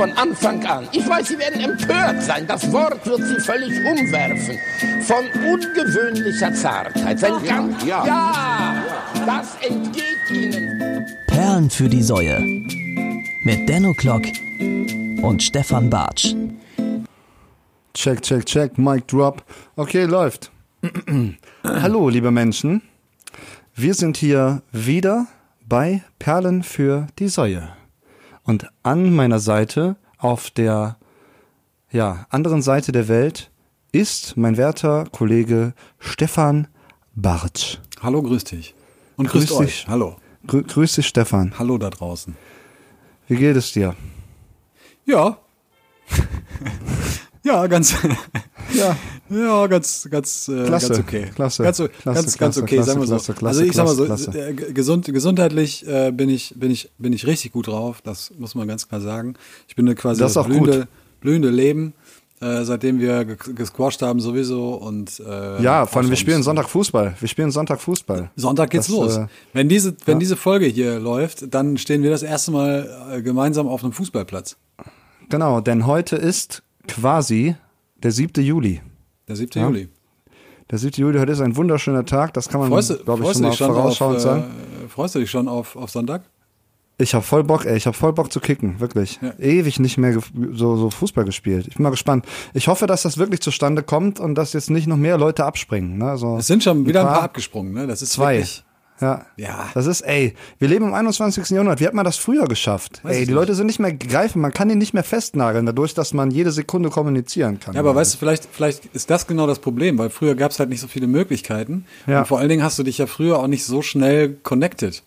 von Anfang an. Ich weiß, Sie werden empört sein. Das Wort wird Sie völlig umwerfen. Von ungewöhnlicher Zartheit. Sein ganz, ja. ja, das entgeht Ihnen. Perlen für die Säue. Mit Denno Klock und Stefan Bartsch. Check, check, check, Mic drop. Okay, läuft. Hallo, liebe Menschen. Wir sind hier wieder bei Perlen für die Säue. Und an meiner Seite, auf der ja, anderen Seite der Welt, ist mein werter Kollege Stefan Bartsch. Hallo, grüß dich. Und Grüß grüßt dich. euch. Hallo. Grü grüß dich, Stefan. Hallo da draußen. Wie geht es dir? Ja. ja, ganz, Ja, ja, ganz, ganz, äh, Klasse, ganz okay. klasse, ganz, klasse, ganz, ganz klasse, okay, klasse, sagen wir so. klasse, klasse, also ich sag mal so, äh, gesund, gesundheitlich äh, bin ich, bin ich, bin ich richtig gut drauf. Das muss man ganz klar sagen. Ich bin quasi Das auch blühende, gut. blühende Leben, äh, seitdem wir ge- gesquasht haben sowieso und äh, ja, vor allem wir spielen Sonntag Fußball. Wir spielen Sonntag Fußball. Sonntag geht's Das, los. äh, wenn diese, wenn diese Folge hier läuft, dann stehen wir das erste Mal äh, gemeinsam auf einem Fußballplatz. Genau, denn heute ist quasi der 7. Juli. Der 7. Ja. Juli. Der 7. Juli, heute ist ein wunderschöner Tag, das kann man, glaube ich, schon mal vorausschauend sagen. äh, freust du dich schon auf, auf Sonntag? Ich habe voll Bock, ey, ich habe voll Bock zu kicken, wirklich. Ja. Ewig nicht mehr so, so Fußball gespielt. Ich bin mal gespannt. Ich hoffe, dass das wirklich zustande kommt und dass jetzt nicht noch mehr Leute abspringen. Ne? Also Es sind schon wieder ein paar abgesprungen, ne? Das ist Zwei. wirklich. Ja. Ja. Das ist, ey, wir leben im 21. Jahrhundert. Wie hat man das früher geschafft? Weiß ey, die nicht. Leute sind nicht mehr greifen, man kann die nicht mehr festnageln, dadurch, dass man jede Sekunde kommunizieren kann. Ja, aber weißt du, vielleicht, vielleicht ist das genau das Problem, weil früher gab es halt nicht so viele Möglichkeiten. Ja. Und vor allen Dingen hast du dich ja früher auch nicht so schnell connected.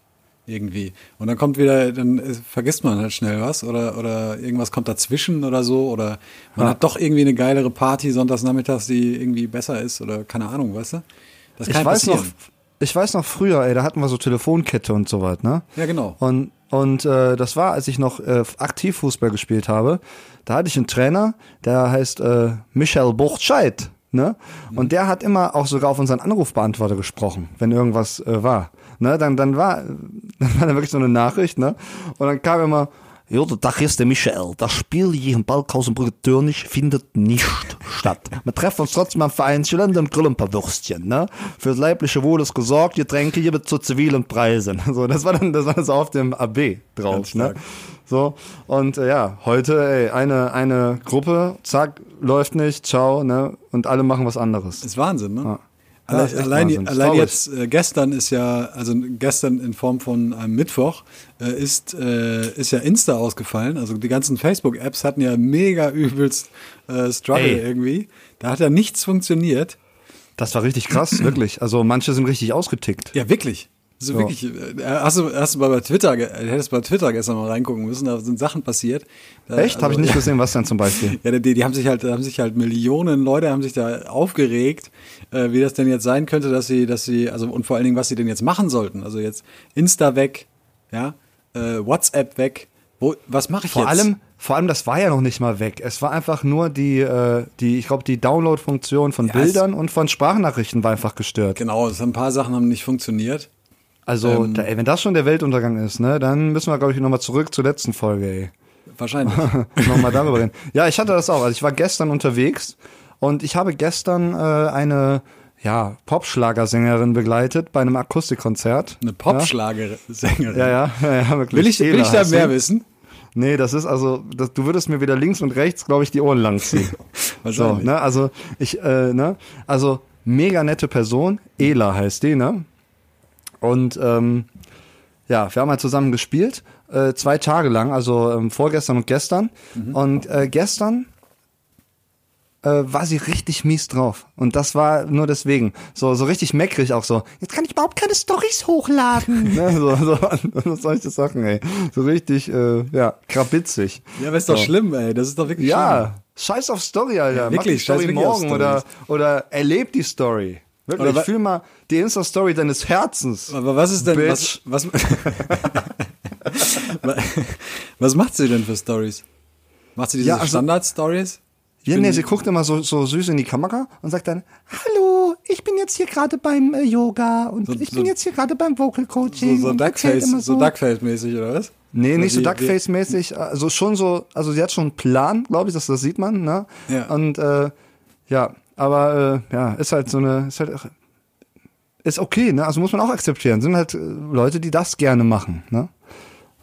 Irgendwie. Und dann kommt wieder, dann vergisst man halt schnell was oder, oder irgendwas kommt dazwischen oder so oder man Ja. hat doch irgendwie eine geilere Party sonntags nachmittags, die irgendwie besser ist oder keine Ahnung, weißt du? Das kann ich weiß passieren. noch, ich weiß noch früher, ey, da hatten wir so Telefonkette und so was, ne? Ja, genau. Und, und äh, das war, als ich noch äh, aktiv Fußball gespielt habe, da hatte ich einen Trainer, der heißt äh, Michel Buchscheid, ne? Und der hat immer auch sogar auf unseren Anrufbeantworter gesprochen, wenn irgendwas äh, war. Ne? Dann, dann war dann war da wirklich so eine Nachricht, ne? Und dann kam immer, ja, der Tag ist der Michael. Das Spiel hier in Balkhausenbrücke Türnich findet nicht statt. Wir treffen uns trotzdem am Vereinchen und grillen ein paar Würstchen. Ne? Für das leibliche Wohl ist gesorgt, Getränke hier zu zivilen Preisen. So, das war dann das war so auf dem AB drauf. Ne? So, und äh, ja, heute, ey, eine, eine Gruppe, zack, läuft nicht, ciao, ne? Und alle machen was anderes. Ist Wahnsinn, ne? Ja. Alle, allein allein jetzt, äh, gestern ist ja, also gestern in Form von einem Mittwoch, äh, ist, äh, ist ja Insta ausgefallen. Also die ganzen Facebook-Apps hatten ja mega übelst äh, Struggle Ey. irgendwie. Da hat ja nichts funktioniert. Das war richtig krass, wirklich. Also manche sind richtig ausgetickt. Ja, wirklich. Also wirklich, äh, hast du, hast du mal bei Twitter, hättest bei Twitter gestern mal reingucken müssen, da sind Sachen passiert. Da, Echt? Habe ich nicht gesehen, was denn zum Beispiel? Ja, die, die haben sich halt, haben sich halt Millionen Leute haben sich da aufgeregt, äh, wie das denn jetzt sein könnte, dass sie, dass sie, also und vor allen Dingen, was sie denn jetzt machen sollten. Also jetzt Insta weg, ja, äh, WhatsApp weg. Wo, was mache ich Vor jetzt? allem, vor allem, das war ja noch nicht mal weg. Es war einfach nur die, äh, die, ich glaube, die Download-Funktion von Ja, Bildern und von Sprachnachrichten war einfach gestört. genau, es haben ein paar Sachen haben nicht funktioniert. Also, Ähm. da, ey, wenn das schon der Weltuntergang ist, ne, dann müssen wir, glaube ich, nochmal zurück zur letzten Folge, ey. Wahrscheinlich. nochmal darüber reden. Ja, ich hatte das auch. Also ich war gestern unterwegs und ich habe gestern äh, eine ja, Popschlagersängerin begleitet bei einem Akustikkonzert. Eine Popschlagersängerin. Ja, ja, ja, ja wirklich. Will ich, will ich da heißt mehr wissen? Nee, das ist also, das, du würdest mir wieder links und rechts, glaube ich, die Ohren langziehen. so, ne, also ich, äh, ne, also mega nette Person, Ela heißt die, ne? Und ähm, ja, wir haben halt zusammen gespielt, äh, zwei Tage lang, also ähm, vorgestern und gestern. Und äh, gestern äh, war sie richtig mies drauf. Und das war nur deswegen. So, so richtig meckrig auch so. Jetzt kann ich überhaupt keine Stories hochladen. ne, so, so, so solche Sachen, ey. So richtig, äh, ja, krabitzig. Ja, aber ist doch So. schlimm, ey. Das ist doch wirklich schlimm. Ja, scheiß auf Story, Alter. Mach wirklich, die Story scheiß wirklich auf morgen oder, oder erleb die Story. Wirklich, Oder fühl mal die Insta-Story deines Herzens. Aber was ist denn, Bitch. was, was, was macht sie denn für Stories? Macht sie diese Ja, also- Standard-Stories? Ja, nee, sie guckt immer so, so süß in die Kamera und sagt dann, hallo, ich bin jetzt hier gerade beim äh, Yoga und So- ich so- bin jetzt hier gerade beim Vocal Coaching. So, so Duckface, immer so Duckface-mäßig, oder was? Nee, nicht so Duckface-mäßig, also schon so, also sie hat schon einen Plan, glaube ich, das, das sieht man, ne? Ja. Und äh, ja, aber äh, ja, ist halt so eine, ist halt ist okay, ne? Also muss man auch akzeptieren. Sind halt äh, Leute, die das gerne machen, ne?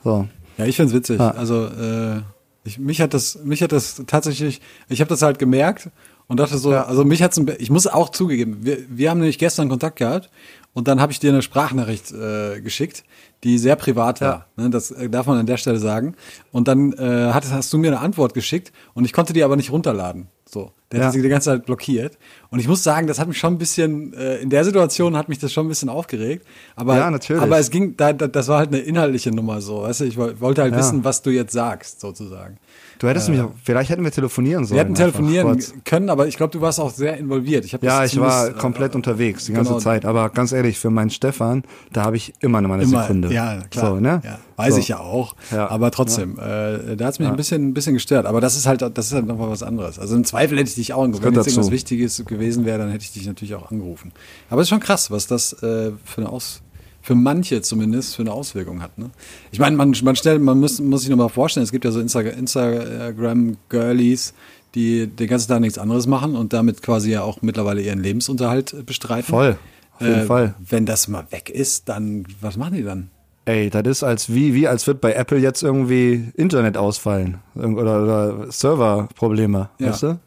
So. Ja, ich find's witzig. Ja. Also äh, ich, mich hat das, mich hat das tatsächlich, ich habe das halt gemerkt und dachte so, Ja. also mich hat's, ich muss auch zugegeben, wir, wir haben nämlich gestern Kontakt gehabt und dann habe ich dir eine Sprachnachricht äh, geschickt, die sehr privat war. Ne, das äh, darf man an der Stelle sagen. Und dann äh, hattest, hast du mir eine Antwort geschickt und ich konnte die aber nicht runterladen. So, der Ja. hat sie die ganze Zeit blockiert. Und ich muss sagen, das hat mich schon ein bisschen, äh, in der Situation hat mich das schon ein bisschen aufgeregt. Aber, Ja, natürlich. aber es ging, da, da, das war halt eine inhaltliche Nummer so. Weißt du, ich woll- wollte halt Ja. wissen, was du jetzt sagst, sozusagen. Du hättest mich auch, vielleicht hätten wir telefonieren sollen. Wir hätten telefonieren kurz. können, aber ich glaube, du warst auch sehr involviert. Ich Ja, ich war äh, komplett unterwegs die ganze genau. Zeit. Aber ganz ehrlich, für meinen Stefan, da habe ich immer meine Immer, Sekunde. ja, klar. So, ne? ja, weiß so. ich ja auch. Ja. Aber trotzdem, äh, da hat es mich ein, bisschen, ein bisschen gestört. Aber das ist halt, das ist halt nochmal was anderes. Also im Zweifel hätte ich dich auch angerufen. Wenn jetzt irgendwas. Wichtiges gewesen wäre, dann hätte ich dich natürlich auch angerufen. Aber es ist schon krass, was das äh, für eine Aus für manche zumindest für eine Auswirkung hat. Ne? Ich meine, man, man, stellt, man muss, muss sich nochmal vorstellen, es gibt ja so Insta Instagram-Girlies, die den ganzen Tag nichts anderes machen und damit quasi ja auch mittlerweile ihren Lebensunterhalt äh, bestreiten. Voll, auf jeden Äh, Fall. Wenn das mal weg ist, dann, was machen die dann? Ey, das ist als wie, wie als wird bei Apple jetzt irgendwie Internet ausfallen. Oder, oder Serverprobleme, Ja. weißt du?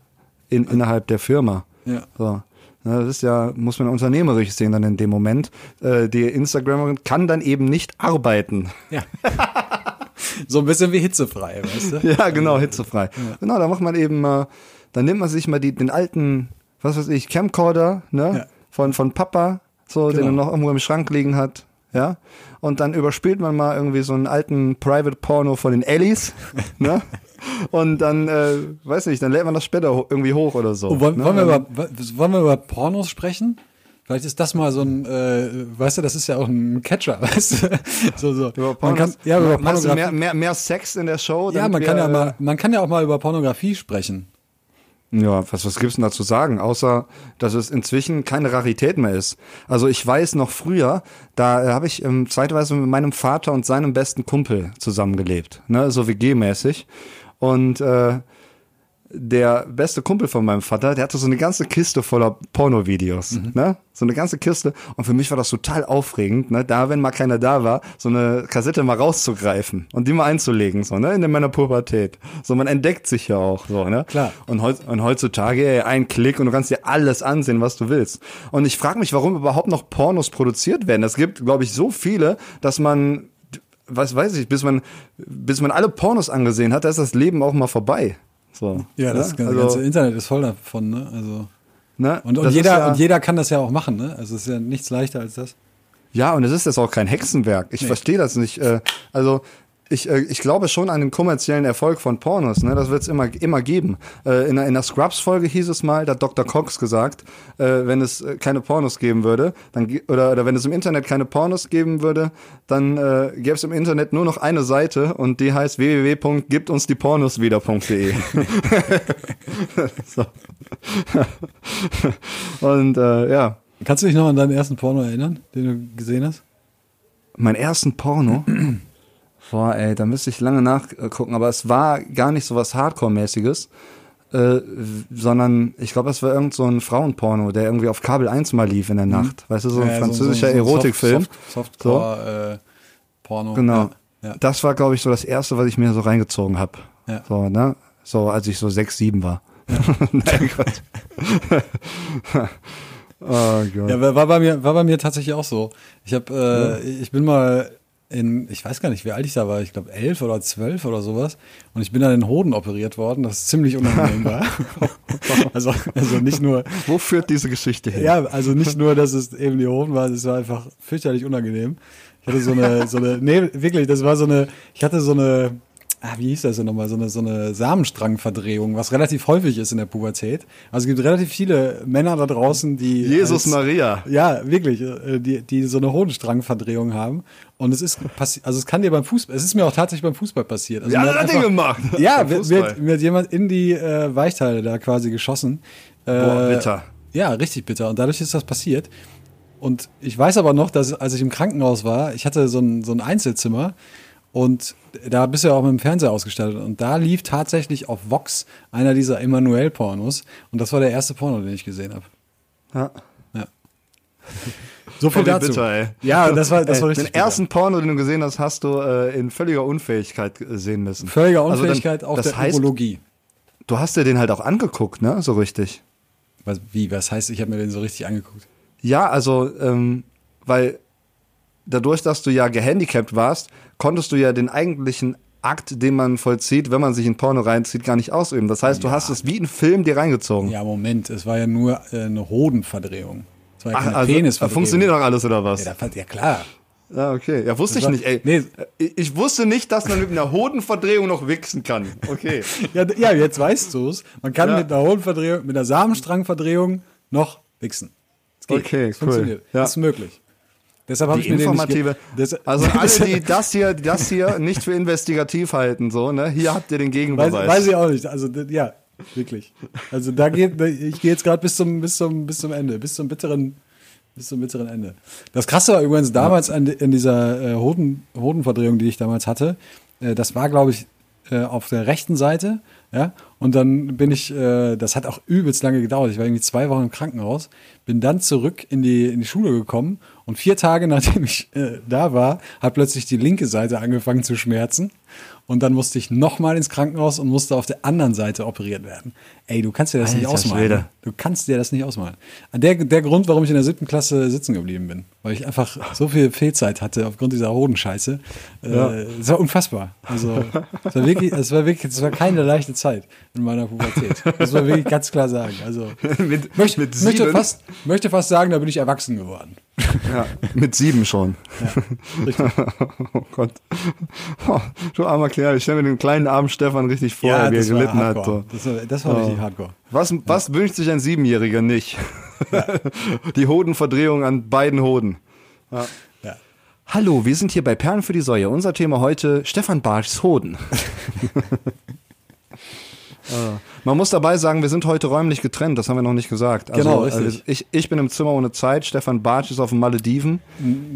In, innerhalb der Firma. Ja. So. Das ist ja, muss man unternehmerisch sehen dann in dem Moment. Äh, die Instagramerin kann dann eben nicht arbeiten. Ja. so ein bisschen wie hitzefrei, weißt du? Ja, genau, hitzefrei. Genau, da macht man eben, äh, dann nimmt man sich mal die, den alten, was weiß ich, Camcorder, ne? Ja. Von, von Papa, so, den Genau. er noch irgendwo im Schrank liegen hat. Ja. Und dann überspielt man mal irgendwie so einen alten Private Porno von den Ellis, ne? Und dann, äh, weiß nicht, dann lädt man das später irgendwie hoch oder so. Oh, wollen, ne? wollen, wir über, wollen wir über Pornos sprechen? Vielleicht ist das mal so ein, äh, weißt du, das ist ja auch ein Catcher, weißt du? So, so. Über man Pornos? kann, ja, über Pornografie. mehr, mehr, mehr Sex in der Show? ja, man wir, kann ja mal, man kann ja auch mal über Pornografie sprechen. Ja, was, was gibt's denn da zu sagen? Außer, dass es inzwischen keine Rarität mehr ist. Also ich weiß noch früher, da äh, habe ich ähm, zeitweise mit meinem Vater und seinem besten Kumpel zusammengelebt, ne, so WG-mäßig. Und äh, der beste Kumpel von meinem Vater, der hatte so eine ganze Kiste voller Pornovideos, ne? So eine ganze Kiste. Und für mich war das total aufregend, ne? Da, wenn mal keiner da war, so eine Kassette mal rauszugreifen und die mal einzulegen, so, ne? In meiner Pubertät. So, man entdeckt sich ja auch, so, ne? Klar. Und, und heutzutage, ey, ein Klick und du kannst dir alles ansehen, was du willst. Und ich frage mich, warum überhaupt noch Pornos produziert werden. Es gibt, glaube ich, so viele, dass man, was weiß ich, bis man, bis man alle Pornos angesehen hat, da ist das Leben auch mal vorbei. So, Ja, das ne? ganze Internet ist voll davon, ne? Also, ne? und, und, jeder, ja, und jeder kann das ja auch machen, ne? Also, es ist ja nichts leichter als das. Ja, und es ist jetzt auch kein Hexenwerk. Ich verstehe das nicht. Äh, also ich, äh, ich glaube schon an den kommerziellen Erfolg von Pornos. Ne? Das wird es immer, immer geben. Äh, in, der, in der Scrubs-Folge hieß es mal, da hat Dr. Cox gesagt, äh, wenn es äh, keine Pornos geben würde, dann oder, oder wenn es im Internet keine Pornos geben würde, dann äh, gäbe es im Internet nur noch eine Seite und die heißt www.gibtunstdiepornoswieder.de. so. und äh, ja, Kannst du dich noch an deinen ersten Porno erinnern, den du gesehen hast? Mein ersten Porno? Boah, ey, da müsste ich lange nachgucken, aber es war gar nicht so was Hardcore-mäßiges, äh, sondern ich glaube, es war irgend so ein Frauenporno, der irgendwie auf Kabel 1 mal lief in der Nacht. Weißt du, so ein Ja, französischer so ein Erotikfilm. Soft, Soft, Softcore, äh, Porno. Genau. Ja, ja. Das war, glaube ich, so das erste, was ich mir so reingezogen habe. Ja. So, ne? So, als ich so sechs, sieben war. Nein, Quatsch. oh Gott. Ja, war war bei mir, war bei mir tatsächlich auch so. Ich habe, äh, ich bin mal in, ich weiß gar nicht, wie alt ich da war, ich glaube elf oder zwölf oder sowas. Und ich bin dann in den Hoden operiert worden, das ziemlich unangenehm war. also, also nicht nur, Wo führt diese Geschichte hin? ja, also nicht nur, dass es eben die Hoden waren, es war einfach fürchterlich unangenehm. Ich hatte so eine, so eine, nee, wirklich, das war so eine, ich hatte so eine, ah, wie hieß das denn nochmal, so eine, so eine Samenstrangverdrehung, was relativ häufig ist in der Pubertät. Also es gibt relativ viele Männer da draußen, die Jesus als- Maria. ja, wirklich, äh, die, die so eine Hodenstrangverdrehung haben. Und es ist passiert, also es kann dir beim Fußball, es ist mir auch tatsächlich beim Fußball passiert. Also Ja, das er gemacht. Ja, mir, mir hat jemand in die äh, Weichteile da quasi geschossen. Äh, Boah, bitter. Ja, richtig bitter. Und dadurch ist das passiert. Und ich weiß aber noch, dass als ich im Krankenhaus war, ich hatte so ein, so ein Einzelzimmer Und da bist du ja auch mit dem Fernseher ausgestattet. Und da lief tatsächlich auf Vox einer dieser Emanuel-Pornos. Und das war der erste Porno, den ich gesehen habe. Ja. Ja. So viel dazu. bitter, ey. Ja, das war, das Ey, war richtig. Den ersten Porno, den du gesehen hast, hast du äh, in völliger Unfähigkeit äh, sehen müssen. bitter. völliger Also dann- Unfähigkeit auf das der heißt, Urologie. Du hast dir den halt auch angeguckt, ne? So richtig. Was, wie, was heißt, ich habe mir den so richtig angeguckt? Ja, also, ähm, weil dadurch, dass du ja gehandicapt warst, konntest du ja den eigentlichen Akt, den man vollzieht, wenn man sich in Porno reinzieht, gar nicht ausüben. Das heißt, du hast es wie ein Film dir reingezogen. Ja, Moment, es war ja nur äh, eine Hodenverdrehung. Es war ja Ach, also, Penisverdrehung. funktioniert doch alles, oder was? Ja, ja, klar. Ja, okay. Ja, wusste Das ich war- nicht, ey. Nee. Ich, ich wusste nicht, dass man mit einer Hodenverdrehung noch wichsen kann. Okay. Ja, ja jetzt weißt du es. Man kann Ja. mit einer Hodenverdrehung, mit einer Samenstrangverdrehung noch wichsen. Es geht. Okay, cool. funktioniert. Ja. Das ist möglich. Deshalb habe ich mir den informative. das, also alle, die das hier, das hier nicht für investigativ halten, so, ne? Hier habt ihr den weiß, Gegenbeweis. weiß ich auch nicht. Also ja, wirklich. Also da geht, ich gehe jetzt gerade bis zum, bis zum, bis zum Ende, bis zum bitteren, bis zum bitteren Ende. Das Krasse war übrigens damals an, in dieser äh, Hoden, Hodenverdrehung, die ich damals hatte. Äh, das war, glaube ich, äh, auf der rechten Seite. Ja, und dann bin ich, äh, das hat auch übelst lange gedauert. Ich war irgendwie zwei Wochen im Krankenhaus, bin dann zurück in die, in die Schule gekommen und vier Tage nachdem ich äh, da war, hat plötzlich die linke Seite angefangen zu schmerzen. Und dann musste ich nochmal ins Krankenhaus und musste auf der anderen Seite operiert werden. Ey, du kannst dir das nicht Alter ausmalen. Schwede. Du kannst dir das nicht ausmalen. Der, der Grund, warum ich in der siebten Klasse sitzen geblieben bin, weil ich einfach so viel Fehlzeit hatte aufgrund dieser Hodenscheiße. Äh, Es war unfassbar. Also, es war wirklich, es war wirklich, es war keine leichte Zeit in meiner Pubertät. Das war wirklich ganz klar sagen. Also, mit, möchte, mit möchte, sieben? fast, möchte fast sagen, da bin ich erwachsen geworden. Ja, mit sieben schon. Richtig. Oh Gott. Oh, du armer Kerl, ich stelle mir den kleinen armen Stefan richtig vor, wie er gelitten hat. So. Das war, das war richtig hardcore. Was, was wünscht sich ein Siebenjähriger nicht? Die Hodenverdrehung an beiden Hoden. Ja. Hallo, wir sind hier bei Perlen für die Säue. Unser Thema heute Stefan Barschs Hoden. Äh, Man muss dabei sagen, wir sind heute räumlich getrennt, das haben wir noch nicht gesagt. Also, Genau, richtig. äh, ich, ich bin im Zimmer ohne Zeit, Stefan Bartsch ist auf den Malediven.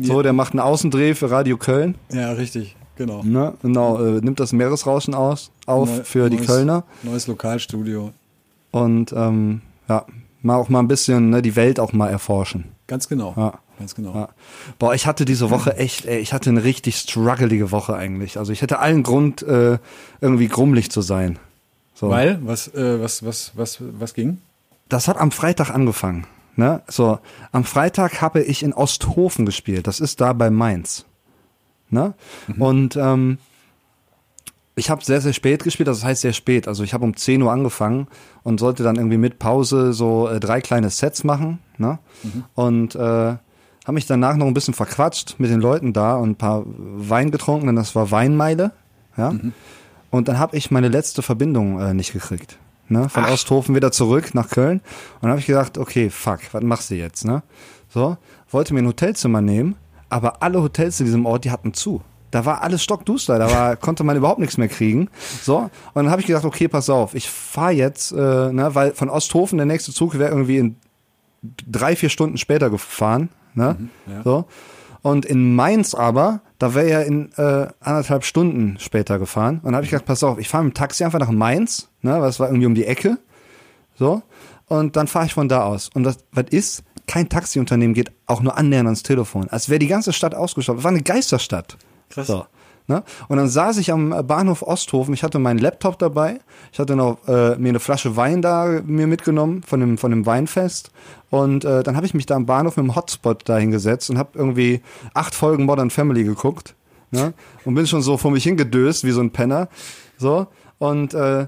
So, der macht einen Außendreh für Radio Köln. ja, richtig. Genau. Ne? Genau, äh, nimmt das Meeresrauschen aus, auf Neu- für die neues- Kölner. Neues Lokalstudio. Und ähm, ja, mal auch mal ein bisschen ne, die Welt auch mal erforschen. Ganz genau. Ja. Ganz genau. Ja. Boah, ich hatte diese Woche echt, ey, ich hatte eine richtig struggelige Woche eigentlich. Also ich hätte allen Grund, äh, irgendwie grummelig zu sein. So. Weil, was, äh, was, was, was, was ging? das hat am Freitag angefangen. Ne? So, am Freitag habe ich in Osthofen gespielt. Das ist da bei Mainz. Ne? Und ähm, ich habe sehr, sehr spät gespielt, das heißt sehr spät. Also ich habe um 10 Uhr angefangen und sollte dann irgendwie mit Pause so äh, drei kleine Sets machen. Ne? Und äh, habe mich danach noch ein bisschen verquatscht mit den Leuten da und ein paar Wein getrunken, denn das war Weinmeile. Ja? Und dann habe ich meine letzte Verbindung äh, nicht gekriegt. Ne? Von Osthofen wieder zurück nach Köln. Und dann habe ich gedacht, okay, fuck, was machst du jetzt? Ne? So, wollte mir ein Hotelzimmer nehmen, aber alle Hotels in diesem Ort, die hatten zu. Da war alles stockduster, da war, konnte man überhaupt nichts mehr kriegen. So, und dann habe ich gedacht, okay, pass auf, ich fahre jetzt, äh, ne, weil von Osthofen der nächste Zug wäre irgendwie in drei, vier Stunden später gefahren. Ne? ja. So. Und in Mainz aber, da wäre er in äh, anderthalb Stunden später gefahren. Und dann habe ich gedacht, pass auf, ich fahre mit dem Taxi einfach nach Mainz, ne, weil es war irgendwie um die Ecke. So. Und dann fahre ich von da aus. Und das, was ist? Kein Taxiunternehmen geht auch nur annähernd ans Telefon. Als wäre die ganze Stadt ausgestattet. Es war eine Geisterstadt. Krass. So. Ne? Und dann saß ich am Bahnhof Osthofen, ich hatte meinen Laptop dabei, ich hatte noch äh, mir eine Flasche Wein da mir mitgenommen von dem, von dem Weinfest und äh, dann habe ich mich da am Bahnhof mit dem Hotspot da hingesetzt und habe irgendwie acht Folgen Modern Family geguckt ne? und bin schon so vor mich hingedöst wie so ein Penner. So und äh,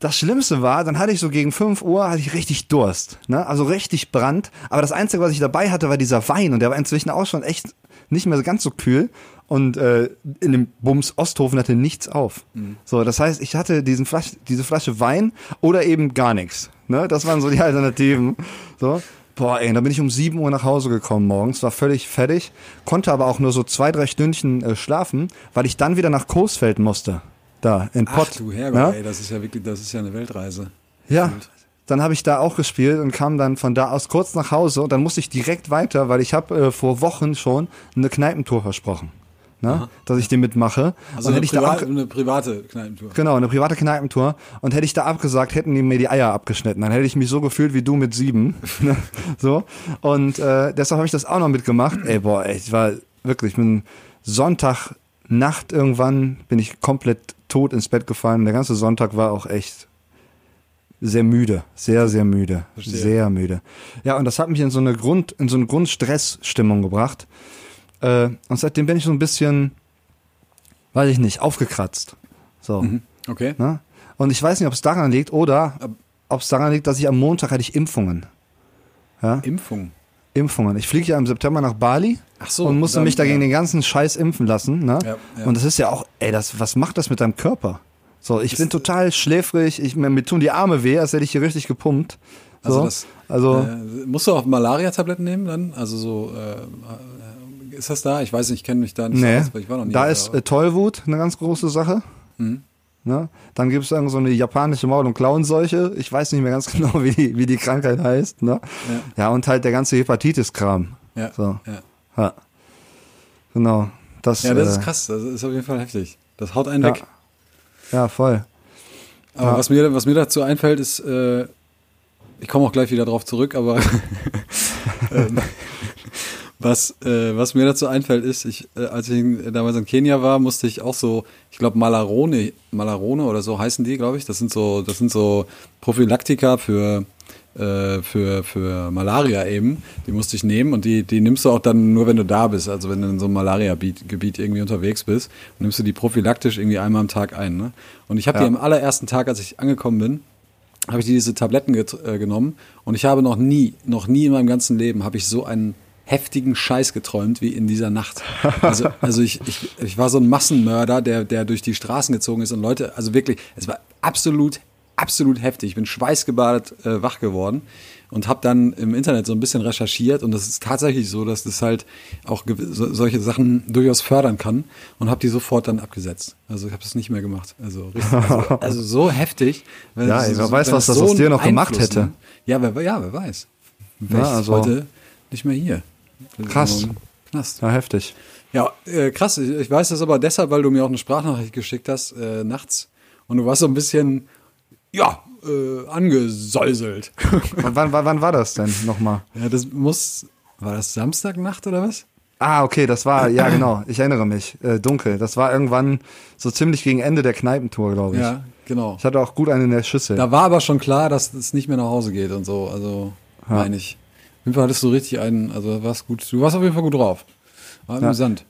das Schlimmste war, dann hatte ich so gegen 5 Uhr hatte ich richtig Durst, ne? Also richtig Brand. Aber das Einzige, was ich dabei hatte, war dieser Wein und der war inzwischen auch schon echt nicht mehr ganz so kühl. Und äh, in dem Bums Osthofen hatte nichts auf. So, das heißt, ich hatte diesen Flasch, diese Flasche Wein oder eben gar nichts. Ne? Das waren so die Alternativen. So. Boah, ey, da bin ich um 7 Uhr nach Hause gekommen morgens, war völlig fertig, konnte aber auch nur so zwei, drei Stündchen äh, schlafen, weil ich dann wieder nach Coesfeld musste. Da, in Pott. Ach du Herrgott, Ja? ey, das ist ja wirklich, das ist ja eine Weltreise. Ja, dann habe ich da auch gespielt und kam dann von da aus kurz nach Hause und dann musste ich direkt weiter, weil ich habe äh, vor Wochen schon eine Kneipentour versprochen. ne? dass ich die mitmache. Also und eine, hätte ich da eine private Kneipentour. Genau, eine private Kneipentour. Und hätte ich da abgesagt, hätten die mir die Eier abgeschnitten. Dann hätte ich mich so gefühlt wie du mit sieben. Ne? so. Und äh, deshalb habe ich das auch noch mitgemacht. Ey, boah, ey, ich war wirklich, ich bin Sonntagnacht irgendwann, bin ich komplett tot ins Bett gefallen. Der ganze Sonntag war auch echt sehr müde, sehr, sehr müde, Verstehe. sehr müde. Ja, und das hat mich in so eine Grund, in so eine Grundstressstimmung gebracht. Äh, und seitdem bin ich so ein bisschen, weiß ich nicht, aufgekratzt. So. Okay. Ne? Und ich weiß nicht, ob es daran liegt oder ob es daran liegt, dass ich am Montag hatte ich Impfungen. Ja? Impfung. Impfungen. Ich fliege ja im September nach Bali so, und musste dann- mich dagegen ja. den ganzen Scheiß impfen lassen. Ne? Ja, ja. Und das ist ja auch, ey, das, was macht das mit deinem Körper? So, ich bin total schläfrig, ich, mir, mir tun die Arme weh, als hätte ich hier richtig gepumpt. So, Also, das, also äh, musst du auch Malaria-Tabletten nehmen dann? Also so, äh, äh, ist das da? Ich weiß nicht, ich kenne mich da nicht nee, aus, weil ich war noch nie da ist äh, Tollwut eine ganz große Sache. Mhm. Ne? Dann gibt es irgend so eine japanische Maul- und Klauenseuche. Ich weiß nicht mehr ganz genau, wie die, wie die Krankheit heißt. Ne? Ja. und halt der ganze Hepatitis-Kram. ja, So. ja. Ja. Genau. Das, ja, das äh, ist krass. Das ist auf jeden Fall heftig. Das haut einen Ja. weg. Ja, voll. Aber Ja. was, mir, was mir dazu einfällt, ist, äh, ich komme auch gleich wieder drauf zurück, aber ähm, was, äh, was mir dazu einfällt, ist, ich, äh, als ich damals in Kenia war, musste ich auch so, ich glaube Malarone, Malarone oder so heißen die, glaube ich. Das sind so, das sind so Prophylaktika für äh, für, für Malaria eben, die musste ich nehmen und die, die nimmst du auch dann nur, wenn du da bist, also wenn du in so einem Malaria-Gebiet irgendwie unterwegs bist, nimmst du die prophylaktisch irgendwie einmal am Tag ein. Ne? Und ich habe die Ja. am allerersten Tag, als ich angekommen bin, habe ich diese Tabletten äh, genommen und ich habe noch nie, noch nie in meinem ganzen Leben habe ich so einen heftigen Scheiß geträumt wie in dieser Nacht. Also, also ich, ich, ich war so ein Massenmörder, der, der durch die Straßen gezogen ist und Leute, also wirklich, es war absolut, absolut heftig. Ich bin schweißgebadet äh, wach geworden und habe dann im Internet so ein bisschen recherchiert und das ist tatsächlich so, dass das halt auch solche Sachen durchaus fördern kann und habe die sofort dann abgesetzt. Also ich habe das nicht mehr gemacht. Also, richtig, also, also so heftig. wenn Ja, wer so- weiß, was das so aus dir noch gemacht hätte. nimmt. Ja, wer, ja, wer weiß. Wäre Ja, also- heute nicht mehr hier. Krass. So ein Knast. Ja, heftig. Ja, äh, krass. Ich, ich weiß das aber deshalb, weil du mir auch eine Sprachnachricht geschickt hast, äh, nachts. Und du warst so ein bisschen, ja, äh, angesäuselt. Wann, wann, wann war das denn nochmal? ja, das muss, war das Samstagnacht oder was? Ah, okay, das war, ja genau, ich erinnere mich, äh, dunkel. Das war irgendwann so ziemlich gegen Ende der Kneipentour, glaube ich. Ja, genau. Ich hatte auch gut einen in der Schüssel. Da war aber schon klar, dass es nicht mehr nach Hause geht und so. Also, meine ich. Auf jeden Fall hattest du richtig einen, also warst gut. Du warst auf jeden Fall gut drauf. War amüsant.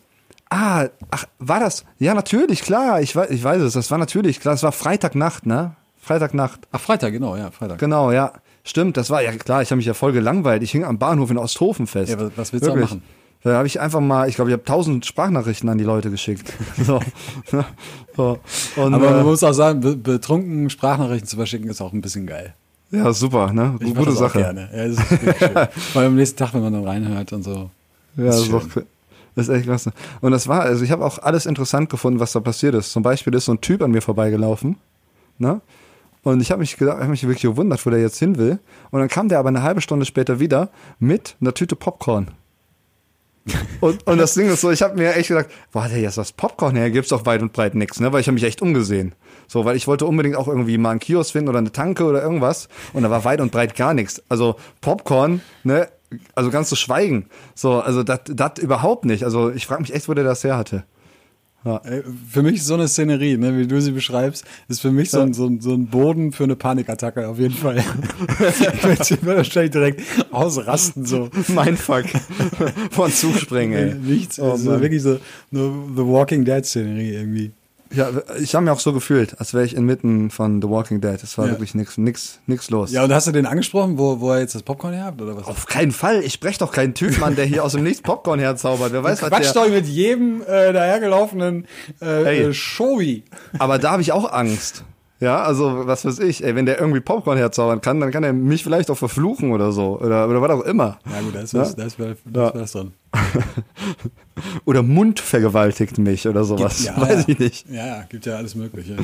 Ah, ach, war das? Ja, natürlich, klar, ich weiß, ich weiß es, das war natürlich, klar, es war Freitagnacht, ne? Freitagnacht. Ach, Freitag, genau, ja, Freitag. Genau, ja. Stimmt, das war ja klar, ich habe mich ja voll gelangweilt. Ich hing am Bahnhof in Osthofen fest. Ja, was- willst du Wirklich. machen? Da habe ich einfach mal, ich glaube, ich habe tausend Sprachnachrichten an die Leute geschickt. so. so. Und, Aber man äh, muss auch sagen, be betrunken Sprachnachrichten zu verschicken ist auch ein bisschen geil. ja, super, ne? Ich Gute Sache. gerne. Ja, das ist wirklich schön. Vor allem am nächsten Tag, wenn man dann reinhört und so. Ja, Das das ist ist, das ist echt klasse. Und das war, also ich habe auch alles interessant gefunden, was da passiert ist. Zum Beispiel ist so ein Typ an mir vorbeigelaufen, ne? Und ich habe mich, gedacht- mich wirklich gewundert, wo der jetzt hin will. Und dann kam der aber eine halbe Stunde später wieder mit einer Tüte Popcorn. Und, und das Ding ist so, ich habe mir echt gedacht, boah, hat der jetzt das Popcorn her, gibt's doch weit und breit nix, ne? Weil ich habe mich echt umgesehen. So, weil ich wollte unbedingt auch irgendwie mal einen Kiosk finden oder eine Tanke oder irgendwas. Und da war weit und breit gar nichts. Also Popcorn, ne? Also ganz zu schweigen. So, also das überhaupt nicht. Also ich frage mich echt, wo der das her hatte. Ey, Für mich ist so eine Szenerie, ne, wie du sie beschreibst, ist für mich so, ein, so, ein, so ein Boden für eine Panikattacke auf jeden Fall. ich werde wahrscheinlich direkt ausrasten so. Mein Fuck. Von Zug springen, ey. Nichts, Oh, also Mann. wirklich so eine The Walking Dead Szenerie irgendwie. Ja, ich habe mich auch so gefühlt, als wäre ich inmitten von The Walking Dead. Es war Ja. wirklich nix, nix, nix los. Ja, und hast du den angesprochen, wo, wo er jetzt das Popcorn her hat oder was? Auf keinen Fall. Ich spreche doch keinen Typ an, der hier aus dem Nichts Popcorn herzaubert. Wer weiß, was Quatsch der... doch mit jedem äh, dahergelaufenen äh, Ey. äh, Showy. Aber da habe ich auch Angst. Ja, also was weiß ich, ey, wenn der irgendwie Popcorn herzaubern kann, dann kann er mich vielleicht auch verfluchen oder so. Oder, oder was auch immer. Ja gut, da ist Ja? was, da ist, was- da ist Ja. dran. Oder Mund vergewaltigt mich oder sowas. Ja, Weiß ich nicht. Ja, gibt ja alles Mögliche.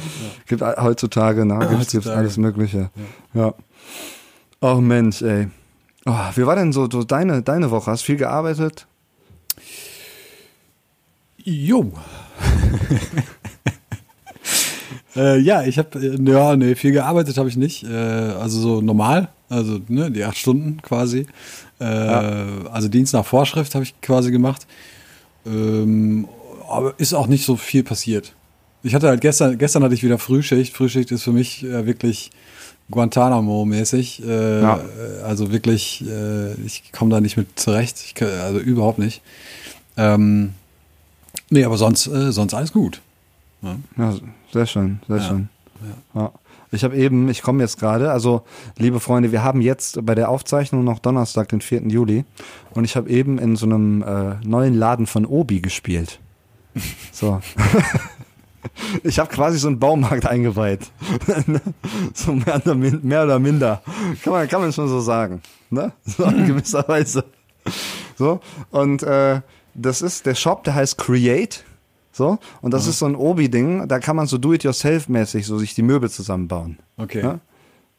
Gibt heutzutage, na, gibt's, gibt's Heutzutage. alles Mögliche. Ja. Oh Mensch, ey. Oh, wie war denn so, so deine, deine Woche? Hast viel gearbeitet? Jo. äh, ja, ich habe, äh, ja, nee, viel gearbeitet habe ich nicht. Äh, also so normal, also ne, die acht Stunden quasi. Äh, ja. Also Dienst nach Vorschrift habe ich quasi gemacht. Ähm, aber ist auch nicht so viel passiert. Ich hatte halt gestern, gestern hatte ich wieder Frühschicht. Frühschicht ist für mich äh, wirklich Guantanamo-mäßig. Äh, ja. Also wirklich, äh, ich komme da nicht mit zurecht. Ich, also überhaupt nicht. Ähm, nee, aber sonst, äh, sonst alles gut. Ja. ja sehr schön, sehr ja. schön. Ja. Ich habe eben, ich komme jetzt gerade, also liebe Freunde, wir haben jetzt bei der Aufzeichnung noch Donnerstag, den 4. Juli, und ich habe eben in so einem äh, neuen Laden von Obi gespielt. So. Ich habe quasi so einen Baumarkt eingeweiht. so mehr oder, mehr oder, minder. Kann man, kann man schon so sagen. Ne? So in gewisser Weise. So. Und äh, das ist der Shop, der heißt Create. So. Und das mhm. ist so ein Obi-Ding. Da kann man so do-it-yourself-mäßig so sich die Möbel zusammenbauen. Okay. Ja?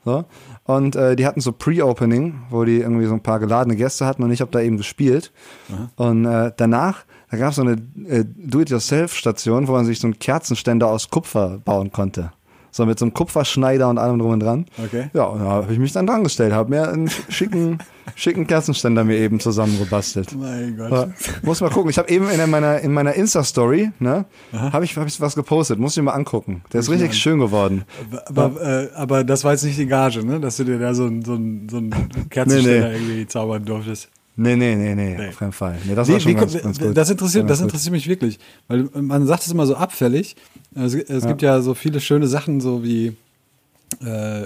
So. Und äh, die hatten so Pre-Opening, wo die irgendwie so ein paar geladene Gäste hatten und ich habe da eben gespielt. Mhm. Und äh, danach da gab es so eine äh, Do-it-yourself-Station, wo man sich so einen Kerzenständer aus Kupfer bauen konnte. So mit so einem Kupferschneider und allem drum und dran. Okay. Ja, und da habe ich mich dann dran gestellt, habe mir einen schicken, schicken Kerzenständer mir eben zusammengebastelt. Mein Gott. Ja, muss mal gucken. Ich habe eben in meiner, in meiner Insta-Story, ne, habe ich, hab ich was gepostet. Muss ich mal angucken. Der ist richtig an. schön geworden. Aber, aber, äh, aber, das war jetzt nicht die Gage, ne? Dass du dir da so einen so so ein Kerzenständer nee, nee. irgendwie zaubern durftest. Nee, nee, nee, nee, nee, auf keinen Fall. Nee, das, wie, wie, ganz, ganz das, interessiert, das interessiert mich wirklich. Weil man sagt es immer so abfällig. Es, es ja. gibt ja so viele schöne Sachen, so wie, äh,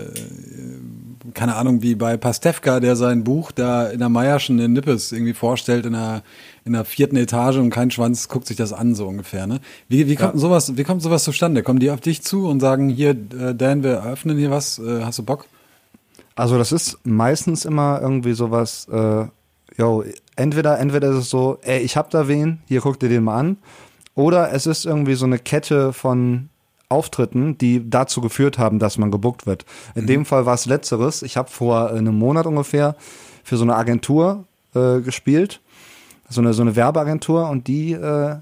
keine Ahnung, wie bei Pastewka, der sein Buch da in der Meierschen in Nippes irgendwie vorstellt, in der, in der vierten Etage und kein Schwanz guckt sich das an, so ungefähr. Ne? Wie, wie, kommt ja. sowas, wie kommt sowas zustande? Kommen die auf dich zu und sagen, hier, äh, Dan, wir eröffnen hier was, äh, hast du Bock? Also das ist meistens immer irgendwie sowas, äh, yo, entweder, entweder ist es so, ey, ich hab da wen, hier guck dir den mal an. Oder es ist irgendwie so eine Kette von Auftritten, die dazu geführt haben, dass man gebuckt wird. In mhm. dem Fall war es letzteres. Ich habe vor einem Monat ungefähr für so eine Agentur äh, gespielt, so eine so eine Werbeagentur und die äh,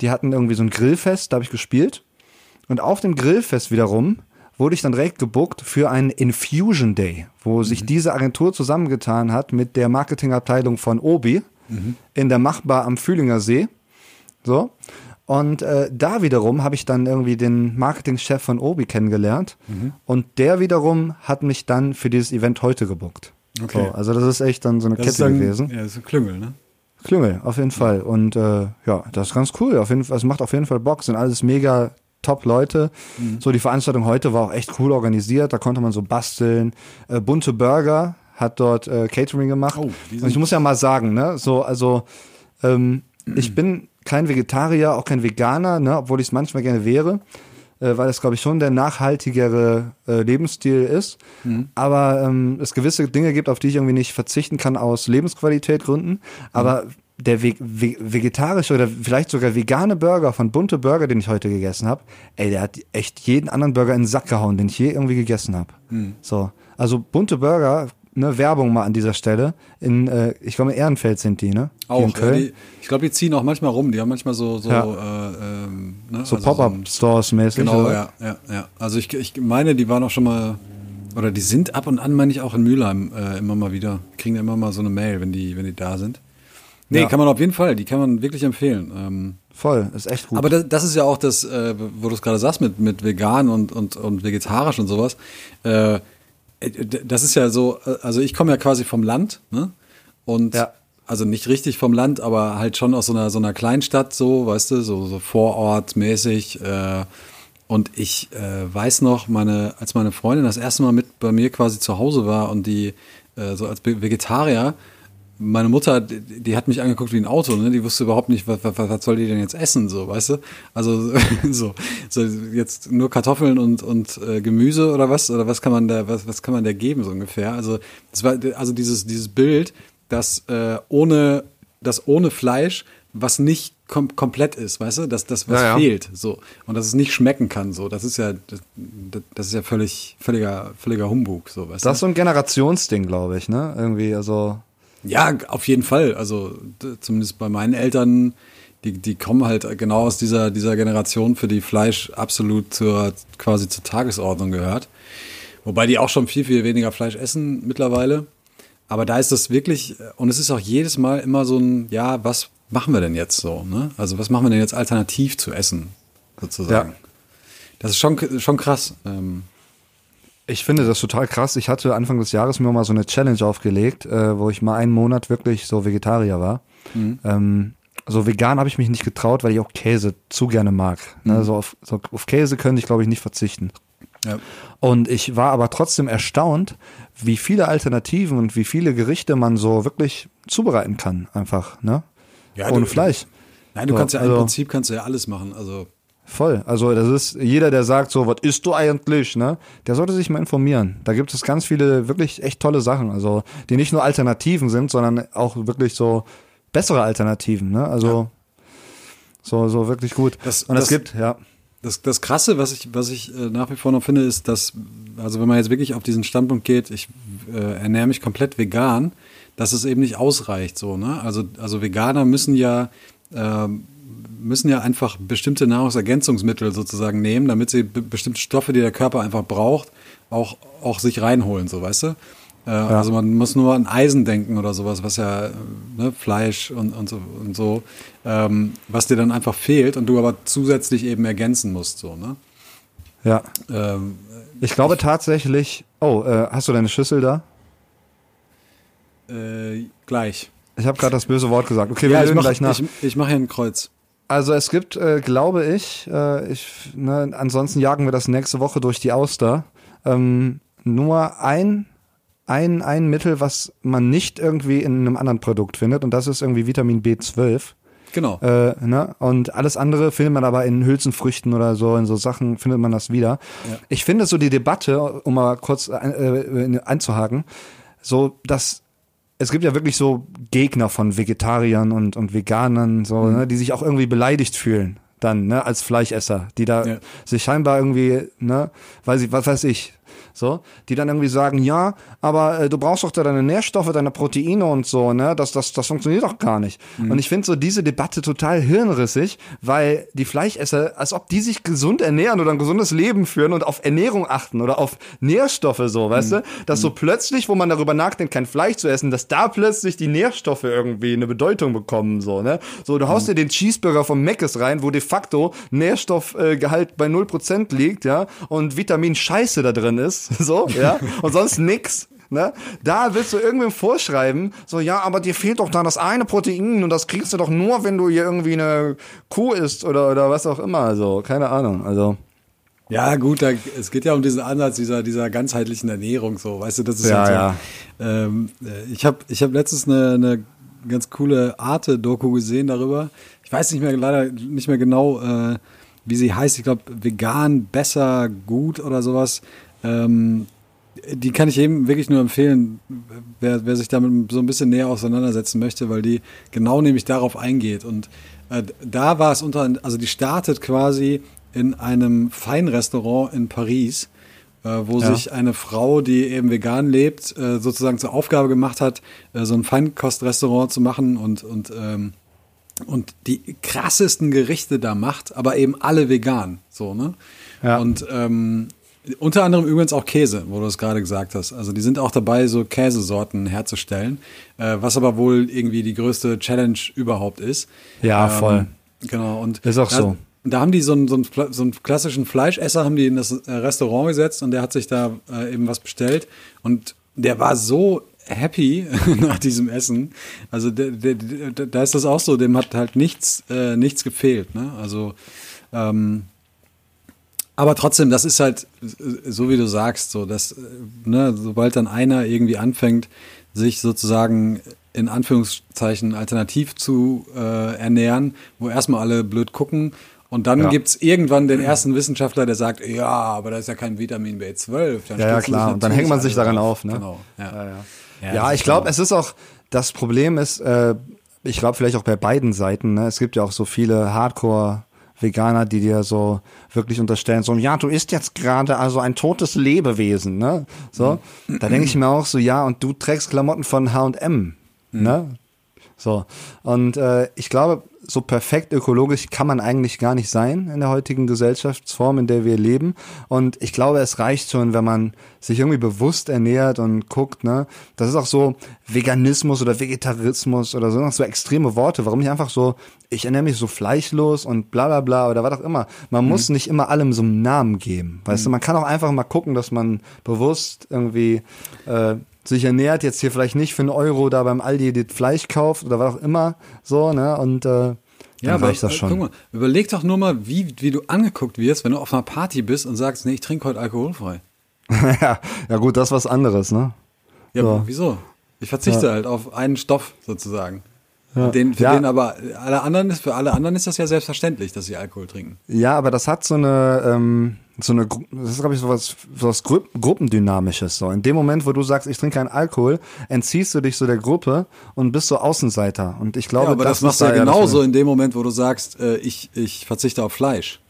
die hatten irgendwie so ein Grillfest, da habe ich gespielt und auf dem Grillfest wiederum wurde ich dann direkt gebuckt für einen Infusion Day, wo sich mhm. diese Agentur zusammengetan hat mit der Marketingabteilung von Obi mhm. in der Machbar am Fühlinger See. So. Und äh, da wiederum habe ich dann irgendwie den Marketingchef von Obi kennengelernt. Mhm. Und der wiederum hat mich dann für dieses Event heute gebuckt. Okay. So, also das ist echt dann so eine das Kette dann, gewesen. Ja, das ist ein Klüngel, ne? Klüngel, auf jeden Fall. Und äh, ja, das ist ganz cool. Auf jeden Fall, es macht auf jeden Fall Bock. Sind alles mega Top-Leute. Mhm. So, die Veranstaltung heute war auch echt cool organisiert. Da konnte man so basteln. Äh, bunte Burger hat dort äh, Catering gemacht. Oh, Und ich muss ja mal sagen, ne, so, also ähm, mhm. ich bin kein Vegetarier, auch kein Veganer, ne, obwohl ich es manchmal gerne wäre. Äh, weil es, glaube ich, schon der nachhaltigere äh, Lebensstil ist. Mhm. Aber ähm, es gewisse Dinge gibt, auf die ich irgendwie nicht verzichten kann aus Lebensqualität Gründen. Aber mhm der ve ve vegetarische oder vielleicht sogar vegane Burger von Bunte Burger, den ich heute gegessen habe, ey, der hat echt jeden anderen Burger in den Sack gehauen, den ich je irgendwie gegessen habe. Hm. So, also Bunte Burger, ne Werbung mal an dieser Stelle. In, äh, ich glaube, in Ehrenfeld sind die, ne? Auch. in Köln. Ja, die, ich glaube, die ziehen auch manchmal rum. Die haben manchmal so so, ja. äh, ähm, ne? so also Pop-up-Stores mäßig. Genau, oder? ja, ja, ja. Also ich, ich meine, die waren auch schon mal oder die sind ab und an, meine ich, auch in Mülheim äh, immer mal wieder. Kriegen immer mal so eine Mail, wenn die, wenn die da sind. Nee, ja. kann man auf jeden Fall. Die kann man wirklich empfehlen. Ähm, Voll, ist echt gut. Aber das, das ist ja auch das, äh, wo du es gerade sagst, mit, mit vegan und, und, und vegetarisch und sowas. Äh, das ist ja so, also ich komme ja quasi vom Land, ne? Und ja. also nicht richtig vom Land, aber halt schon aus so einer so einer Kleinstadt, so, weißt du, so, so Vorortmäßig. Äh, und ich äh, weiß noch, meine, als meine Freundin das erste Mal mit bei mir quasi zu Hause war und die äh, so als Vegetarier, meine Mutter, die, die, hat mich angeguckt wie ein Auto, ne? Die wusste überhaupt nicht, was, was, was soll die denn jetzt essen, so, weißt du? Also so, so jetzt nur Kartoffeln und und äh, Gemüse oder was oder was kann man da was was kann man da geben so ungefähr? Also das war also dieses dieses Bild, das äh, ohne das ohne Fleisch, was nicht kom komplett ist, weißt du, dass das was ja, ja. fehlt, so und dass es nicht schmecken kann, so, das ist ja das, das ist ja völlig völliger völliger Humbug, so, weißt du? Das ist so ein Generationsding, glaube ich, ne? Irgendwie, also ja, auf jeden Fall. Also zumindest bei meinen Eltern, die, die kommen halt genau aus dieser, dieser Generation, für die Fleisch absolut zur, quasi zur Tagesordnung gehört. Wobei die auch schon viel, viel weniger Fleisch essen mittlerweile. Aber da ist das wirklich, und es ist auch jedes Mal immer so ein, ja, was machen wir denn jetzt so? Ne? Also was machen wir denn jetzt alternativ zu essen, sozusagen? Ja. Das ist schon, schon krass. Ähm, ich finde das total krass. Ich hatte Anfang des Jahres mir mal so eine Challenge aufgelegt, äh, wo ich mal einen Monat wirklich so Vegetarier war. Mhm. Ähm, so vegan habe ich mich nicht getraut, weil ich auch Käse zu gerne mag. Ne? Mhm. So, auf, so auf Käse könnte ich, glaube ich, nicht verzichten. Ja. Und ich war aber trotzdem erstaunt, wie viele Alternativen und wie viele Gerichte man so wirklich zubereiten kann, einfach, ne? Ja, Ohne du, Fleisch. Nein, du so, kannst ja also, im Prinzip kannst du ja alles machen. Also Voll. Also das ist jeder, der sagt so, was isst du eigentlich, ne? Der sollte sich mal informieren. Da gibt es ganz viele wirklich echt tolle Sachen, also die nicht nur Alternativen sind, sondern auch wirklich so bessere Alternativen, ne? Also ja. so so wirklich gut. Das, Und es gibt, ja. Das, das Krasse, was ich, was ich äh, nach wie vor noch finde, ist, dass, also wenn man jetzt wirklich auf diesen Standpunkt geht, ich äh, ernähre mich komplett vegan, dass es eben nicht ausreicht, so, ne? Also, also Veganer müssen ja äh, müssen ja einfach bestimmte Nahrungsergänzungsmittel sozusagen nehmen, damit sie bestimmte Stoffe, die der Körper einfach braucht, auch, auch sich reinholen, so weißt du? Äh, ja. Also man muss nur an Eisen denken oder sowas, was ja ne, Fleisch und, und so, und so ähm, was dir dann einfach fehlt und du aber zusätzlich eben ergänzen musst, so, ne? Ja. Ähm, ich glaube ich, tatsächlich. Oh, äh, hast du deine Schüssel da? Äh, gleich. Ich habe gerade das böse Wort gesagt. Okay, wir ja, ich mach, gleich nach. Ich, ich mache hier ein Kreuz. Also es gibt, äh, glaube ich, äh, ich ne, ansonsten jagen wir das nächste Woche durch die Auster. Ähm, nur ein, ein, ein Mittel, was man nicht irgendwie in einem anderen Produkt findet, und das ist irgendwie Vitamin B12. Genau. Äh, ne? Und alles andere findet man aber in Hülsenfrüchten oder so, in so Sachen findet man das wieder. Ja. Ich finde so die Debatte, um mal kurz äh, äh einzuhaken, so dass es gibt ja wirklich so Gegner von Vegetariern und, und Veganern, so, mhm. ne, die sich auch irgendwie beleidigt fühlen dann, ne, als Fleischesser, die da ja. sich scheinbar irgendwie, ne, weiß ich, was weiß ich, so, die dann irgendwie sagen, ja, aber äh, du brauchst doch da deine Nährstoffe, deine Proteine und so, ne, das, das, das funktioniert doch gar nicht. Mhm. Und ich finde so diese Debatte total hirnrissig, weil die Fleischesser, als ob die sich gesund ernähren oder ein gesundes Leben führen und auf Ernährung achten oder auf Nährstoffe so, weißt mhm. du, dass so mhm. plötzlich, wo man darüber nachdenkt, kein Fleisch zu essen, dass da plötzlich die Nährstoffe irgendwie eine Bedeutung bekommen, so, ne. So, du haust mhm. dir den Cheeseburger vom Mc's rein, wo de facto Nährstoffgehalt äh, bei 0% liegt, ja, und Vitamin Scheiße da drin ist, so, ja, und sonst nix. Ne? Da willst du irgendwem vorschreiben, so, ja, aber dir fehlt doch da das eine Protein und das kriegst du doch nur, wenn du hier irgendwie eine Kuh isst oder, oder was auch immer, so, keine Ahnung, also. Ja, gut, da, es geht ja um diesen Ansatz dieser, dieser ganzheitlichen Ernährung, so, weißt du, das ist ja, halt so, ja. Ähm, ich habe ich hab letztens eine, eine ganz coole Arte-Doku gesehen darüber. Ich weiß nicht mehr, leider nicht mehr genau, äh, wie sie heißt. Ich glaube, vegan, besser, gut oder sowas. Ähm, die kann ich eben wirklich nur empfehlen, wer, wer sich damit so ein bisschen näher auseinandersetzen möchte, weil die genau nämlich darauf eingeht. Und äh, da war es unter, also die startet quasi in einem Feinrestaurant in Paris, äh, wo ja. sich eine Frau, die eben vegan lebt, äh, sozusagen zur Aufgabe gemacht hat, äh, so ein Feinkostrestaurant zu machen und, und, ähm, und die krassesten Gerichte da macht, aber eben alle vegan. So, ne? Ja. Und ähm, unter anderem übrigens auch Käse, wo du es gerade gesagt hast. Also die sind auch dabei, so Käsesorten herzustellen, äh, was aber wohl irgendwie die größte Challenge überhaupt ist. Ja, ähm, voll. Genau. Und ist auch da, so. Da haben die so einen, so, einen, so einen klassischen Fleischesser, haben die in das äh, Restaurant gesetzt und der hat sich da äh, eben was bestellt und der war so happy nach diesem Essen. Also da ist das auch so, dem hat halt nichts, äh, nichts gefehlt. Ne? Also ähm, aber trotzdem, das ist halt, so wie du sagst, so, dass, ne, sobald dann einer irgendwie anfängt, sich sozusagen in Anführungszeichen alternativ zu äh, ernähren, wo erstmal alle blöd gucken. Und dann ja. gibt's irgendwann den ersten Wissenschaftler, der sagt, ja, aber da ist ja kein Vitamin B12. Dann ja, ja, klar. Und dann hängt man sich daran auf. Ne? Genau. Ja, ja, ja. ja ich glaube, es ist auch, das Problem ist, äh, ich glaube vielleicht auch bei beiden Seiten, ne? es gibt ja auch so viele Hardcore- Veganer, die dir so wirklich unterstellen, so, ja, du isst jetzt gerade also ein totes Lebewesen, ne? So, mhm. da denke ich mir auch so, ja, und du trägst Klamotten von H&M, mhm. ne? So, und äh, ich glaube, so perfekt ökologisch kann man eigentlich gar nicht sein in der heutigen Gesellschaftsform, in der wir leben. Und ich glaube, es reicht schon, wenn man sich irgendwie bewusst ernährt und guckt, ne. Das ist auch so Veganismus oder Vegetarismus oder so, so extreme Worte. Warum nicht einfach so, ich ernähre mich so fleischlos und bla bla bla oder was auch immer. Man mhm. muss nicht immer allem so einen Namen geben. Weißt mhm. du, man kann auch einfach mal gucken, dass man bewusst irgendwie äh, sich ernährt, jetzt hier vielleicht nicht für einen Euro da beim Aldi das Fleisch kauft oder was auch immer, so, ne, und äh, ja, aber ich das schon. Guck mal, überleg doch nur mal, wie, wie du angeguckt wirst, wenn du auf einer Party bist und sagst, nee, ich trinke heute alkoholfrei. ja, ja gut, das ist was anderes, ne? Ja, so. wieso? Ich verzichte ja. halt auf einen Stoff sozusagen. Ja. Den, für ja. den aber alle anderen ist, für alle anderen ist das ja selbstverständlich, dass sie Alkohol trinken. Ja, aber das hat so eine, ähm, so eine, das ist glaube ich sowas, sowas Gru Gruppendynamisches. So in dem Moment, wo du sagst, ich trinke keinen Alkohol, entziehst du dich so der Gruppe und bist so Außenseiter. Und ich glaube, ja, aber das, das machst du ja genauso in dem Moment, wo du sagst, äh, ich ich verzichte auf Fleisch.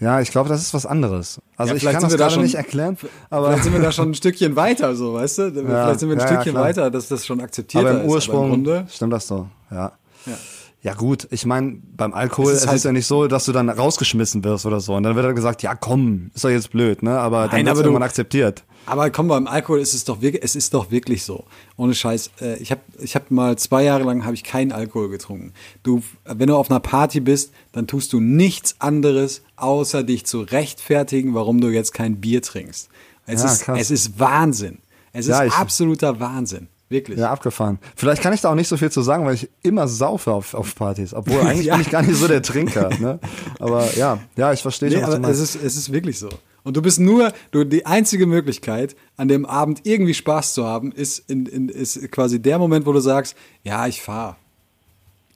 Ja, ich glaube, das ist was anderes. Also ja, ich kann das gerade da nicht erklären, aber vielleicht sind wir da schon ein Stückchen weiter, so weißt du? Ja, vielleicht sind wir ein ja, Stückchen weiter, dass das schon akzeptiert ist. Aber im Ursprung aber im stimmt das so. Ja. ja. Ja gut, ich meine, beim Alkohol es ist, es halt ist ja nicht so, dass du dann rausgeschmissen wirst oder so. Und dann wird dann gesagt, ja komm, ist doch jetzt blöd, ne? Aber Nein, dann wird irgendwann akzeptiert. Aber komm, beim Alkohol ist es doch wirklich, es ist doch wirklich so. Ohne Scheiß. Äh, ich habe ich hab mal zwei Jahre lang habe ich keinen Alkohol getrunken. Du, wenn du auf einer Party bist, dann tust du nichts anderes, außer dich zu rechtfertigen, warum du jetzt kein Bier trinkst. Es, ja, ist, krass. es ist Wahnsinn. Es ja, ist absoluter Wahnsinn. Wirklich. Ja, abgefahren. Vielleicht kann ich da auch nicht so viel zu sagen, weil ich immer saufe auf, auf Partys. Obwohl eigentlich ja. bin ich gar nicht so der Trinker. Ne? Aber ja, ja, ich verstehe nee, schon. Aber es ist, es ist wirklich so. Und du bist nur, du, die einzige Möglichkeit, an dem Abend irgendwie Spaß zu haben, ist, in, in, ist quasi der Moment, wo du sagst, ja, ich fahre.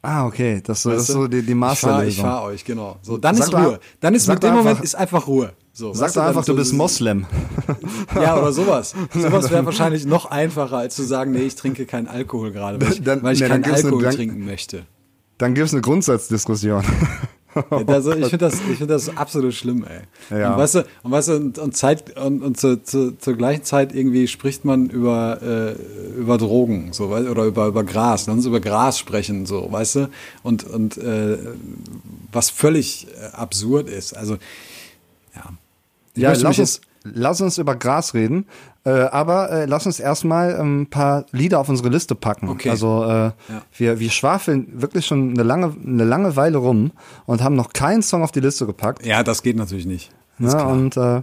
Ah, okay. Das, das ist so die, die Masterlösung. Ich fahre fahr euch, genau. So, dann sag ist Ruhe. Dann ist mit dem Moment ist einfach Ruhe. So, Sag doch einfach, du bist Moslem. Ja, oder sowas. Sowas wäre wahrscheinlich noch einfacher, als zu sagen, nee, ich trinke keinen Alkohol gerade, weil ich, dann, weil ich nee, keinen Alkohol eine, trinken möchte. Dann gibt es eine Grundsatzdiskussion. Also ich finde das, ich finde das absolut schlimm, ey. Ja. Und weißt du, und weißt du, und, und Zeit und, und zu, zu, zur gleichen Zeit irgendwie spricht man über äh, über Drogen, so oder über über Gras, lass uns über Gras sprechen, so, weißt du, und und äh, was völlig absurd ist. Also ja, ich ja, lass uns, lass uns über Gras reden. Äh, aber äh, lass uns erstmal ein paar Lieder auf unsere Liste packen. Okay. Also äh, ja. wir, wir schwafeln wirklich schon eine lange, eine lange Weile rum und haben noch keinen Song auf die Liste gepackt. Ja, das geht natürlich nicht. Ja, und äh,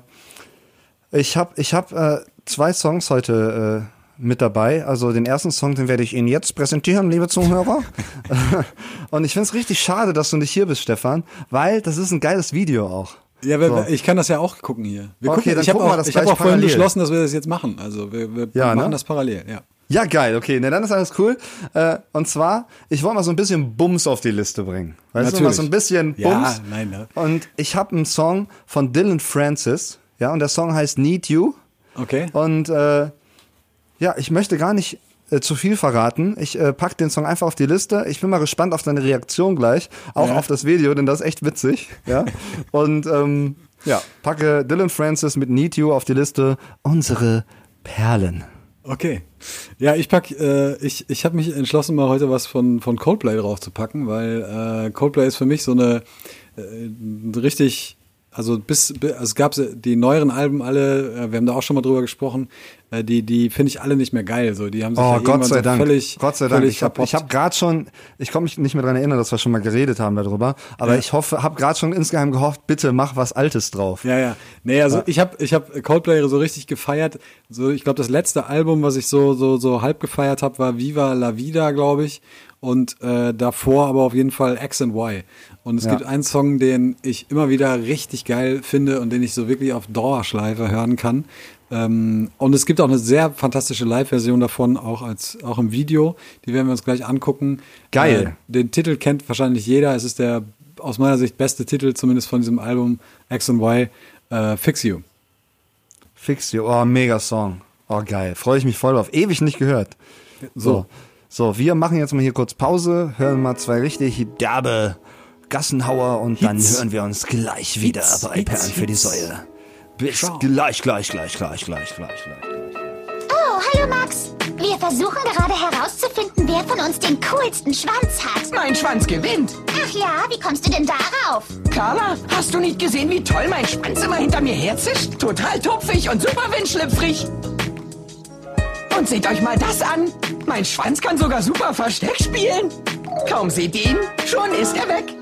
ich habe ich hab, äh, zwei Songs heute äh, mit dabei. Also den ersten Song, den werde ich Ihnen jetzt präsentieren, liebe Zuhörer. und ich finde es richtig schade, dass du nicht hier bist, Stefan, weil das ist ein geiles Video auch. Ja, so. ich kann das ja auch gucken hier. Wir okay, gucken, ich habe auch, ich hab auch vorhin beschlossen, dass wir das jetzt machen. Also wir, wir ja, machen ne? das parallel, ja. Ja, geil, okay, ne, dann ist alles cool. Äh, und zwar, ich wollte mal so ein bisschen Bums auf die Liste bringen. Weißt Natürlich. du, mal so ein bisschen Bums. Ja, nein, ne? Und ich habe einen Song von Dylan Francis, ja, und der Song heißt Need You. Okay. Und äh, ja, ich möchte gar nicht äh, zu viel verraten. Ich äh, pack den Song einfach auf die Liste. Ich bin mal gespannt auf deine Reaktion gleich, auch ja. auf das Video, denn das ist echt witzig. Ja. Und ähm, ja, packe Dylan Francis mit Need You auf die Liste. Unsere Perlen. Okay. Ja, ich pack, äh, ich, ich habe mich entschlossen, mal heute was von, von Coldplay drauf zu packen, weil äh, Coldplay ist für mich so eine äh, richtig also bis, bis also es gab die neueren Alben alle, äh, wir haben da auch schon mal drüber gesprochen, äh, die die finde ich alle nicht mehr geil. So, die haben sich oh, ja Gott sei so Dank. völlig, Gott sei Dank. Ich habe ich hab gerade schon, ich komme mich nicht mehr dran erinnern, dass wir schon mal geredet haben darüber, aber ja. ich hoffe, habe gerade schon insgeheim gehofft, bitte mach was Altes drauf. Ja, ja. Nee, also ja. ich habe ich habe Coldplay so richtig gefeiert. So, ich glaube, das letzte Album, was ich so so so halb gefeiert habe, war Viva la Vida, glaube ich und äh, davor aber auf jeden Fall X and Y. Und es ja. gibt einen Song, den ich immer wieder richtig geil finde und den ich so wirklich auf Dauerschleife hören kann. Ähm, und es gibt auch eine sehr fantastische Live-Version davon, auch als auch im Video. Die werden wir uns gleich angucken. Geil. Äh, den Titel kennt wahrscheinlich jeder. Es ist der aus meiner Sicht beste Titel, zumindest von diesem Album X and Y. Äh, Fix You. Fix You, oh, mega Song. Oh, geil. Freue ich mich voll drauf. Ewig nicht gehört. So. so. So, wir machen jetzt mal hier kurz Pause, hören mal zwei richtig derbe Gassenhauer und dann hören wir uns gleich wieder Hits, bei Hits, Perlen für die Säule. Bis Ciao. gleich, gleich, gleich, gleich, gleich, gleich, gleich. Oh, hallo Max. Wir versuchen gerade herauszufinden, wer von uns den coolsten Schwanz hat. Mein Schwanz gewinnt. Ach ja, wie kommst du denn darauf? Carla, hast du nicht gesehen, wie toll mein Schwanz immer hinter mir herzischt? Total tupfig und super windschlüpfrig. Und seht euch mal das an. Mein Schwanz kann sogar super Versteck spielen. Kaum seht ihr ihn, schon ist er weg.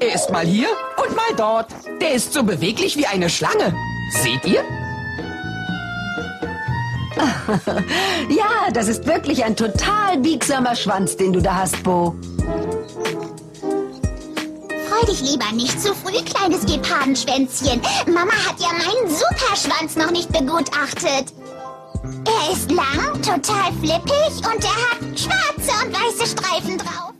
Er ist mal hier und mal dort. Der ist so beweglich wie eine Schlange. Seht ihr? Ja, das ist wirklich ein total biegsamer Schwanz, den du da hast, Bo. Freu dich lieber nicht zu früh, kleines Gepardenschwänzchen. Mama hat ja meinen Superschwanz noch nicht begutachtet. Er ist lang, total flippig und er hat schwarze und weiße Streifen drauf.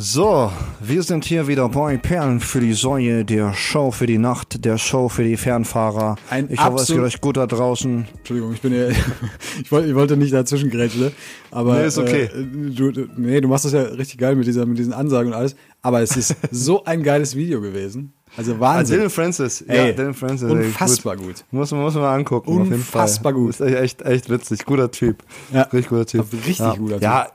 So, wir sind hier wieder bei Perlen für die Säue, der Show für die Nacht, der Show für die Fernfahrer. Ein ich hoffe, es geht euch gut da draußen. Entschuldigung, ich bin ja, ich wollte, ich wollte nicht dazwischen grätschen, aber Nee, ist okay. Äh, du, du- nee, du machst das ja richtig geil mit dieser, mit diesen Ansagen und alles. Aber es ist so ein geiles Video gewesen. Also Ah, Wahnsinn. Dylan Francis. ja, Ey, Dylan Francis. ey, unfassbar gut. Muss, man- muss man mal angucken. auf jeden Fall. Unfassbar gut. Ist echt, echt witzig. Guter Typ. Ja. Richtig guter Typ. Richtig ja. guter Typ. Ja,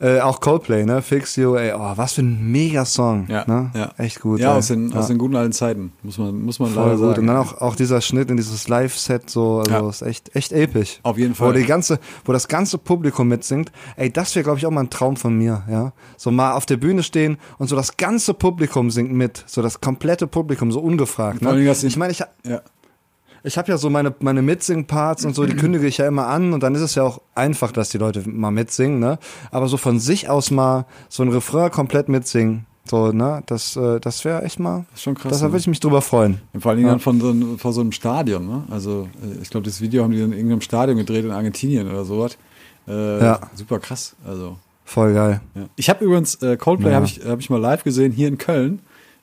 äh, auch Coldplay, ne? Fix You, ey, oh, was für ein Mega-Song. Ja, ne? ja. Echt gut. Ja, ey. aus den, aus Ja. den guten alten Zeiten, muss man, muss man Voll leider gut. sagen. Und dann auch, auch dieser Schnitt in dieses Live-Set, so, also Ja. ist echt, echt episch. Auf jeden Wo Fall. die ganze, wo das ganze Publikum mitsingt. Ey, das wäre, glaube ich, auch mal ein Traum von mir, ja. So mal auf der Bühne stehen und so das ganze Publikum singt mit. So das komplette Publikum, so ungefragt. Ne? Ich meine, ich, ja. Ich habe ja so meine, meine Mitsing-Parts und so, die kündige ich ja immer an und dann ist es ja auch einfach, dass die Leute mal mitsingen, ne? Aber so von sich aus mal so ein Refrain komplett mitsingen, so, ne? Das, äh, das wäre echt mal, ist schon krass, da ne? würde ich mich drüber freuen. Vor allen Dingen dann von so, einem- vor so einem Stadion, ne? Also, äh, ich glaube, das Video haben die in irgendeinem Stadion gedreht in Argentinien oder sowas. Äh, Ja. Super krass. Also, Voll geil. ja. Ich habe übrigens äh, Coldplay Ja. habe ich, hab ich mal live gesehen hier in Köln.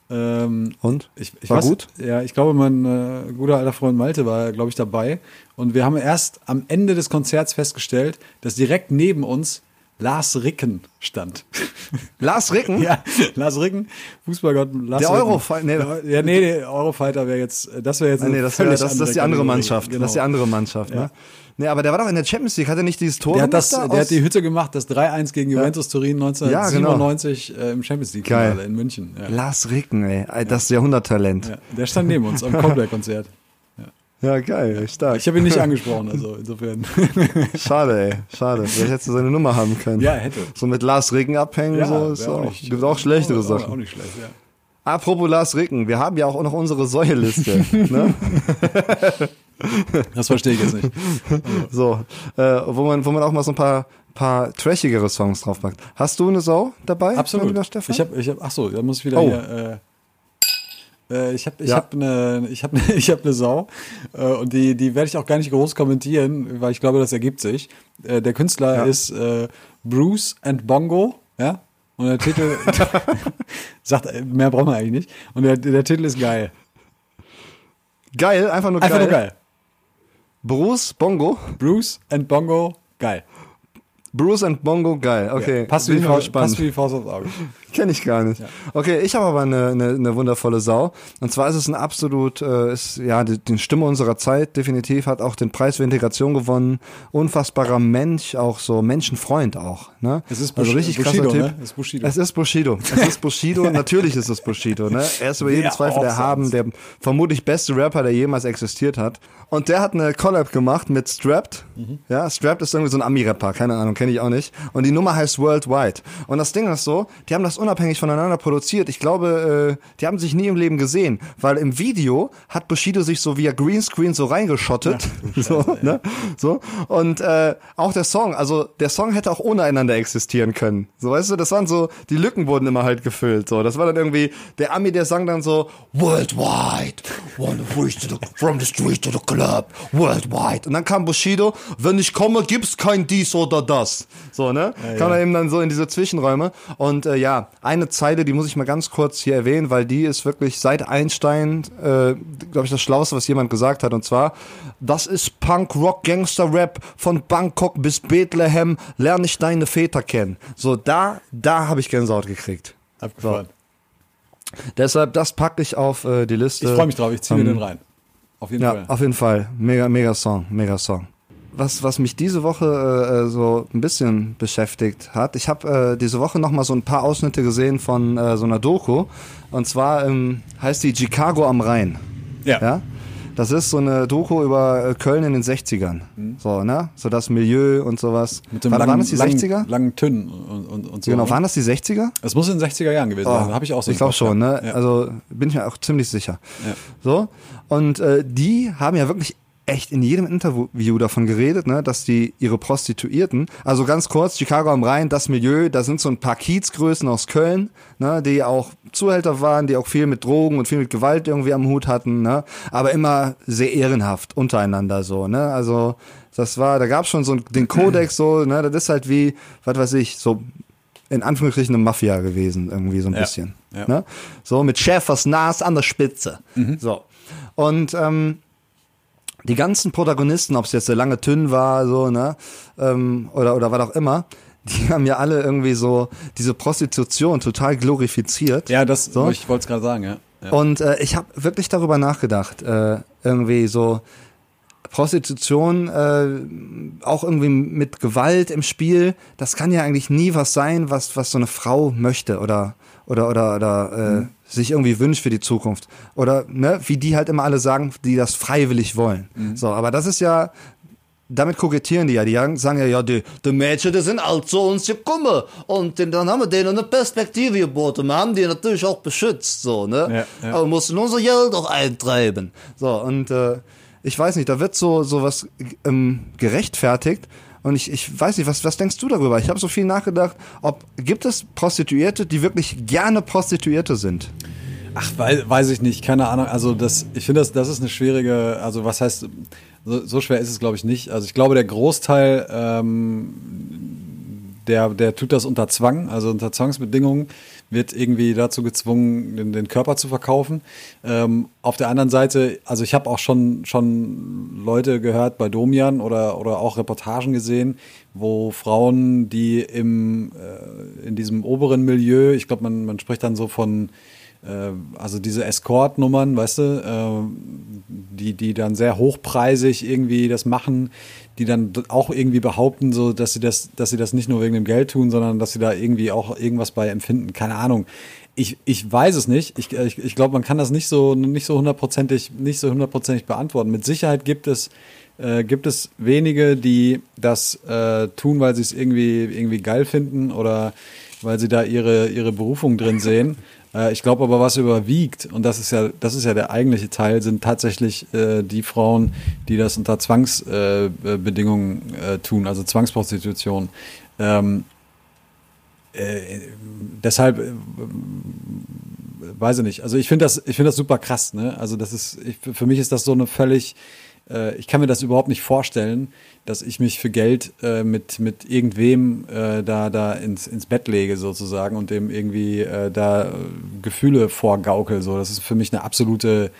Ähm, Und? ich, ich War weiß, gut? Ja, ich glaube, mein äh, guter alter Freund Malte war, glaube ich, dabei. Und wir haben erst am Ende des Konzerts festgestellt, dass direkt neben uns Lars Ricken stand. Lars Ricken? ja, Lars Ricken, Fußballgott Lars Der. Eurofighter, nee. Der- Ja, nee, der Eurofighter wäre jetzt, das wäre jetzt eine nee, das, wär, das, das ist die andere. Mannschaft. Genau. Das ist die andere Mannschaft, Ja. ne? Nee, aber der war doch in der Champions League, hat er nicht dieses Tor Der hat, das, da der hat die Hütte gemacht, das 3-1 gegen Juventus Turin 1997 äh, im Champions League Finale Geil. in München. Ja. Lars Ricken, ey. Das Jahrhunderttalent. Ja, der stand neben uns am Coldplay-Konzert. Ja, geil, stark. Ich habe ihn nicht angesprochen, also insofern. Schade, ey. Schade. Vielleicht hättest du seine Nummer haben können. Ja, hätte. So mit Lars Ricken abhängen, so ist wär auch, nicht- gibt auch schlechtere auch, Sachen. Auch nicht schlecht, ja. Apropos Lars Ricken, wir haben ja auch noch unsere Säueliste. ne? Das verstehe ich jetzt nicht. So, äh, wo man, wo man auch mal so ein paar, paar trashigere Songs draufpackt. Hast du eine Sau dabei? Absolut. Ich habe, ich hab, ach so, da muss ich wieder Oh. hier. Äh, ich habe, ich Ja. habe eine, ich habe, ich habe eine Sau äh, und die, die werde ich auch gar nicht groß kommentieren, weil ich glaube, das ergibt sich. Äh, der Künstler Ja. ist äh, Bruce and Bongo, ja. Und der Titel sagt, äh, mehr braucht man eigentlich nicht. Und der, der Titel ist geil. Geil, einfach nur Einfach geil. nur geil. Bruce Bongo. Bruce and Bongo, geil. Bruce and Bongo, geil. Okay, Passt wie, die Faust, passt wie die Faust aufs Auge. Kenne ich gar nicht. Okay, ich habe aber eine, eine, eine wundervolle Sau. Und zwar ist es ein absolut, äh, ist ja die, die Stimme unserer Zeit definitiv, hat auch den Preis für Integration gewonnen. Unfassbarer Mensch, auch so Menschenfreund auch. Ne? Es ist also Bush- richtig Bushido, krasser Typ. ne? Es ist Bushido. Es ist Bushido. Es ist Bushido. Natürlich ist es Bushido. Ne? Er ist über jeden Wer Zweifel erhaben, der vermutlich beste Rapper, der jemals existiert hat. Und der hat eine Collab gemacht mit Strapped. Mhm. Ja, Strapped ist irgendwie so ein Ami-Rapper, keine Ahnung, kenne ich auch nicht. Und die Nummer heißt Worldwide. Und das Ding ist so, die haben das unabhängig voneinander produziert. Ich glaube, äh, die haben sich nie im Leben gesehen, weil im Video hat Bushido sich so via Greenscreen so reingeschottet. so, ne? so. Und äh, auch der Song, also der Song hätte auch ohne einander existieren können. So, weißt du, das waren so, die Lücken wurden immer halt gefüllt. So, das war dann irgendwie, der Ami, der sang dann so, Worldwide, one bridge to the, from the street to the club, worldwide. Und dann kam Bushido, wenn ich komme, gibt's kein dies oder das. So, ne? kam er eben dann so in diese Zwischenräume. Und äh, ja, eine Zeile, die muss ich mal ganz kurz hier erwähnen, weil die ist wirklich seit Einstein, äh, glaube ich, das Schlauste, was jemand gesagt hat. Und zwar, das ist Punk, Rock, Gangster, Rap von Bangkok bis Bethlehem, lerne ich deine Väter kennen. So, da, da habe ich Gänsehaut gekriegt. Abgefahren. Deshalb, das packe ich auf äh, die Liste. Ich freue mich drauf, ich ziehe mir Ähm, den rein. Auf jeden Ja, Fall. auf jeden Fall. Mega, mega Song, mega Song. Was, was mich diese Woche äh, so ein bisschen beschäftigt hat. Ich habe äh, diese Woche noch mal so ein paar Ausschnitte gesehen von äh, so einer Doku. Und zwar ähm, heißt die Chicago am Rhein. Ja. ja? Das ist so eine Doku über äh, Köln in den 60ern. So, ne? So das Milieu und sowas. Mit dem War, langen, waren das die langen, 60er? langen Tünn und, und, und so. Genau, ne? waren das die 60er? Es muss in den 60er Jahren gewesen sein. Habe ich auch so. Ich glaube schon, ne? Ja. Also bin ich mir auch ziemlich sicher. Ja. So. Und äh, die haben ja wirklich echt in jedem Interview davon geredet, ne, dass die ihre Prostituierten, also ganz kurz, Chicago am Rhein, das Milieu, da sind so ein paar Kiezgrößen aus Köln, ne, die auch Zuhälter waren, die auch viel mit Drogen und viel mit Gewalt irgendwie am Hut hatten, ne, aber immer sehr ehrenhaft untereinander so, ne, also das war, da gab's schon so den Kodex so, ne, das ist halt wie, was weiß ich, so in Anführungsstrichen eine Mafia gewesen, irgendwie so ein Ja, bisschen. ja. Ne? So mit Schäfers Nas an der Spitze. So. Und ähm, die ganzen Protagonisten, ob es jetzt der lange Tünn war, so, ne, ähm, oder, oder was auch immer, die haben ja alle irgendwie so diese Prostitution total glorifiziert. Ja, das, So. ich wollte es gerade sagen, ja. ja. Und äh, ich habe wirklich darüber nachgedacht, äh, irgendwie so Prostitution, äh, auch irgendwie mit Gewalt im Spiel, das kann ja eigentlich nie was sein, was was so eine Frau möchte oder oder oder oder äh, sich irgendwie wünscht für die Zukunft oder ne, wie die halt immer alle sagen, die das freiwillig wollen. So, aber das ist ja damit kokettieren die ja. Die sagen ja, ja, die, die Mädchen, die sind alt zu uns gekommen. Und dann haben wir denen eine Perspektive geboten. Wir haben die natürlich auch beschützt, so, ne? Ja, ja. Aber wir mussten unser Geld auch eintreiben. So, und äh, ich weiß nicht, da wird so, so was ähm, gerechtfertigt. Und ich, ich weiß nicht, was, was denkst du darüber? Ich habe so viel nachgedacht, ob gibt es Prostituierte, die wirklich gerne Prostituierte sind? Ach, weiß, weiß ich nicht, keine Ahnung. Also das, ich finde, das, das ist eine schwierige, also was heißt, so, so schwer ist es, glaube ich, nicht. Also ich glaube, der Großteil, ähm, der, der tut das unter Zwang, also unter Zwangsbedingungen, wird irgendwie dazu gezwungen, den, den Körper zu verkaufen. Ähm, auf der anderen Seite, also ich habe auch schon, schon Leute gehört bei Domian oder, oder auch Reportagen gesehen, wo Frauen, die im, äh, in diesem oberen Milieu, ich glaube, man, man spricht dann so von also diese Escort-Nummern, weißt du, äh, die, die dann sehr hochpreisig irgendwie das machen, die dann auch irgendwie behaupten, so, dass sie das, dass sie das nicht nur wegen dem Geld tun, sondern dass sie da irgendwie auch irgendwas bei empfinden. Keine Ahnung. Ich, ich weiß es nicht. Ich, ich, ich glaube, man kann das nicht so, nicht so hundertprozentig, nicht so hundertprozentig beantworten. Mit Sicherheit gibt es, äh, gibt es wenige, die das äh, tun, weil sie es irgendwie, irgendwie geil finden oder weil sie da ihre, ihre Berufung drin sehen. Äh, ich glaube aber, was überwiegt, und das ist ja, das ist ja der eigentliche Teil, sind tatsächlich äh, die Frauen, die das unter Zwangsbedingungen äh, äh, tun, also Zwangsprostitution. Ähm, äh, deshalb weiß ich nicht. Also ich finde das, ich finde das super krass. Ne? Also das ist, ich, für mich ist das so eine völlig, äh, ich kann mir das überhaupt nicht vorstellen, dass ich mich für Geld äh, mit mit irgendwem äh, da da ins ins Bett lege sozusagen und dem irgendwie äh, da äh, Gefühle vorgaukel. So, das ist für mich eine absolute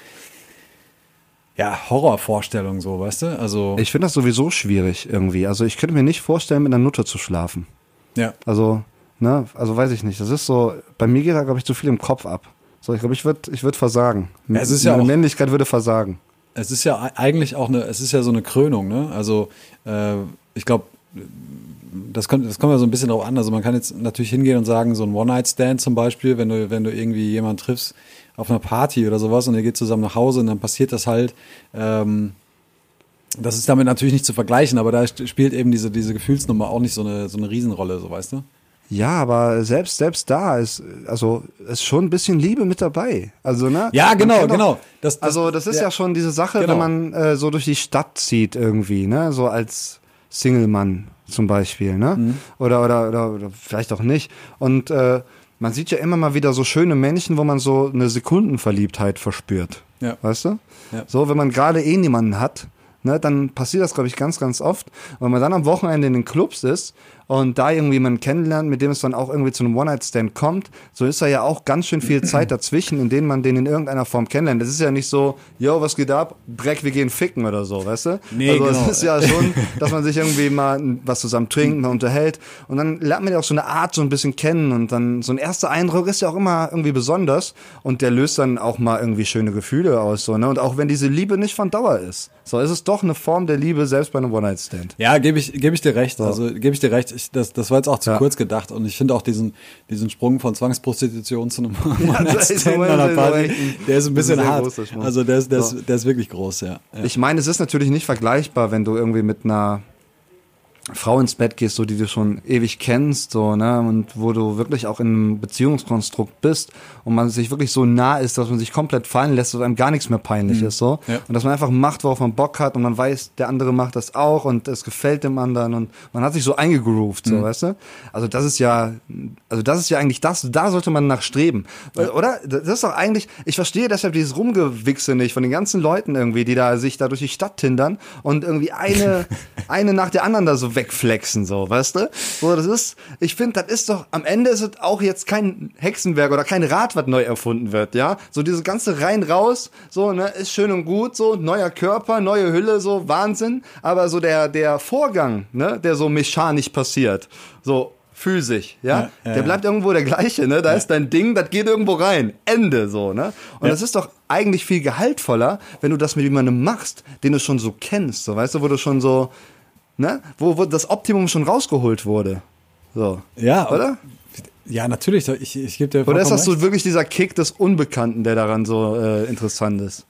ja, Horrorvorstellung, so, weißt du? Also, Ich finde das sowieso schwierig irgendwie. Also ich könnte mir nicht vorstellen, mit einer Nutte zu schlafen. ja. Also, ne, also weiß ich nicht. Das ist so, bei mir geht da, glaube ich, zu viel im Kopf ab. So, ich glaube, ich würde ich würd versagen. Ja, es ist ja Meine auch- Männlichkeit würde versagen. Es ist ja eigentlich auch eine, es ist ja so eine Krönung, ne? Also äh, ich glaube, das kommt, das kommt ja so ein bisschen drauf an. Also man kann jetzt natürlich hingehen und sagen, so ein One-Night-Stand zum Beispiel, wenn du, wenn du irgendwie jemanden triffst auf einer Party oder sowas und ihr geht zusammen nach Hause und dann passiert das halt. Ähm, das ist damit natürlich nicht zu vergleichen, aber da spielt eben diese, diese Gefühlsnummer auch nicht so eine, so eine Riesenrolle, so weißt du? Ja, aber selbst, selbst da ist, also, ist schon ein bisschen Liebe mit dabei. Also, ne? Ja, genau, doch- genau. Das- das- also, das ist ja, ja. schon diese Sache, Genau. wenn man äh, so durch die Stadt zieht irgendwie, ne? So als Single-Mann zum Beispiel, ne? Mhm. Oder, oder, oder, oder vielleicht auch nicht. Und äh, man sieht ja immer mal wieder so schöne Männchen, wo man so eine Sekundenverliebtheit verspürt. Ja. Weißt du? Ja. So, wenn man gerade eh niemanden hat, ne, dann passiert das, glaube ich, ganz, ganz oft. Und wenn man dann am Wochenende in den Clubs ist und da irgendwie jemanden kennenlernt, mit dem es dann auch irgendwie zu einem One-Night-Stand kommt, so ist da ja auch ganz schön viel Zeit dazwischen, in denen man den in irgendeiner Form kennenlernt. Das ist ja nicht so, yo, was geht ab? Breck, wir gehen ficken oder so, weißt du? Nee, also genau. es ist ja schon, dass man sich irgendwie mal was zusammen trinkt, mal unterhält und dann lernt man ja auch so eine Art so ein bisschen kennen und dann so ein erster Eindruck ist ja auch immer irgendwie besonders und der löst dann auch mal irgendwie schöne Gefühle aus, so, ne? Und auch wenn diese Liebe nicht von Dauer ist, so ist es doch eine Form der Liebe, selbst bei einem One-Night-Stand. Ja, gebe ich, gebe ich dir recht. Also gebe ich dir recht. Ich, das, das war jetzt auch zu Ja. kurz gedacht. Und ich finde auch diesen, diesen Sprung von Zwangsprostitution zu einem das der das ist Party, der ist ein bisschen hart. groß. Also der ist, der, ist, der ist wirklich groß, ja. ja. Ich meine, es ist natürlich nicht vergleichbar, wenn du irgendwie mit einer Frau ins Bett gehst, so die du schon ewig kennst, so, ne, und wo du wirklich auch in einem Beziehungskonstrukt bist und man sich wirklich so nah ist, dass man sich komplett fallen lässt und einem gar nichts mehr peinlich ist, so. Ja. Und dass man einfach macht, worauf man Bock hat und man weiß, der andere macht das auch und es gefällt dem anderen und man hat sich so eingegroovt, so, weißt du? Also das ist ja, also das ist ja eigentlich das, da sollte man nach streben, oder? Das ist doch eigentlich, ich verstehe deshalb dieses Rumgewichse nicht von den ganzen Leuten irgendwie, die da sich da durch die Stadt tindern und irgendwie eine, eine nach der anderen da so wegflexen, so, weißt du? So, das ist, ich finde, das ist doch, am Ende ist es auch jetzt kein Hexenwerk oder kein Rad, was neu erfunden wird, ja? So diese ganze rein raus, so, ne, ist schön und gut, so, neuer Körper, neue Hülle, so, Wahnsinn, aber so der, der Vorgang, ne, der so mechanisch passiert, so, physisch, ja, Ja, ja, der ja. bleibt irgendwo der gleiche, ne? Da ist dein Ding, das geht irgendwo rein. Ende so, ne? Und das ist doch eigentlich viel gehaltvoller, wenn du das mit jemandem machst, den du schon so kennst, so, weißt du, wo du schon so, ne? Wo, wo das Optimum schon rausgeholt wurde. So. Ja, Oder? Ja, natürlich. Ich, ich gebe dir Oder ist das so wirklich dieser Kick des Unbekannten, der daran so äh, interessant ist?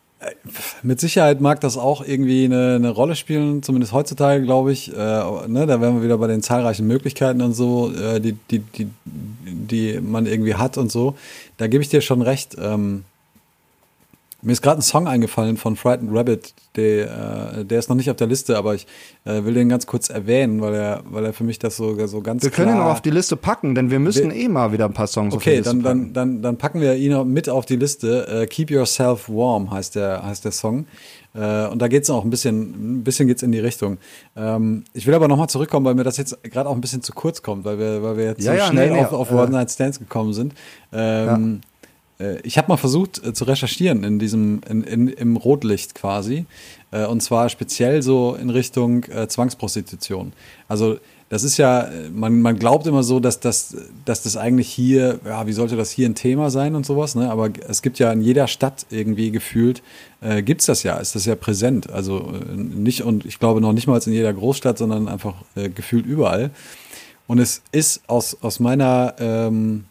Mit Sicherheit mag das auch irgendwie eine, eine Rolle spielen, zumindest heutzutage, glaube ich. Äh, ne, da wären wir wieder bei den zahlreichen Möglichkeiten und so, äh, die, die, die, die man irgendwie hat und so. Da gebe ich dir schon recht. Ähm, mir ist gerade ein Song eingefallen von Frightened Rabbit, der, äh, der ist noch nicht auf der Liste, aber ich äh, will den ganz kurz erwähnen, weil er, weil er für mich das so, so ganz Wir können ihn auch auf die Liste packen, denn wir müssen Wir- eh mal wieder ein paar Songs auf die Okay, Liste dann, packen. dann, dann, dann packen wir ihn mit auf die Liste. Äh, Keep Yourself Warm heißt der, heißt der Song. Äh, und da geht's auch ein bisschen, ein bisschen geht's in die Richtung. Ähm, ich will aber nochmal zurückkommen, weil mir das jetzt gerade auch ein bisschen zu kurz kommt, weil wir, weil wir jetzt Ja, so ja, schnell nee, nee, auf, auf äh, One Night Stands gekommen sind. Ähm, äh, Ich habe mal versucht äh, zu recherchieren in diesem, in, in, im Rotlicht quasi. Äh, und zwar speziell so in Richtung äh, Zwangsprostitution. Also das ist ja, äh, man, man glaubt immer so, dass das, dass das eigentlich hier, ja, wie sollte das hier ein Thema sein und sowas, ne? Aber es gibt ja in jeder Stadt irgendwie gefühlt, äh, gibt's das ja, ist das ja präsent. Also äh, nicht, und ich glaube noch nicht mal in jeder Großstadt, sondern einfach äh, gefühlt überall. Und es ist aus, aus meiner ähm,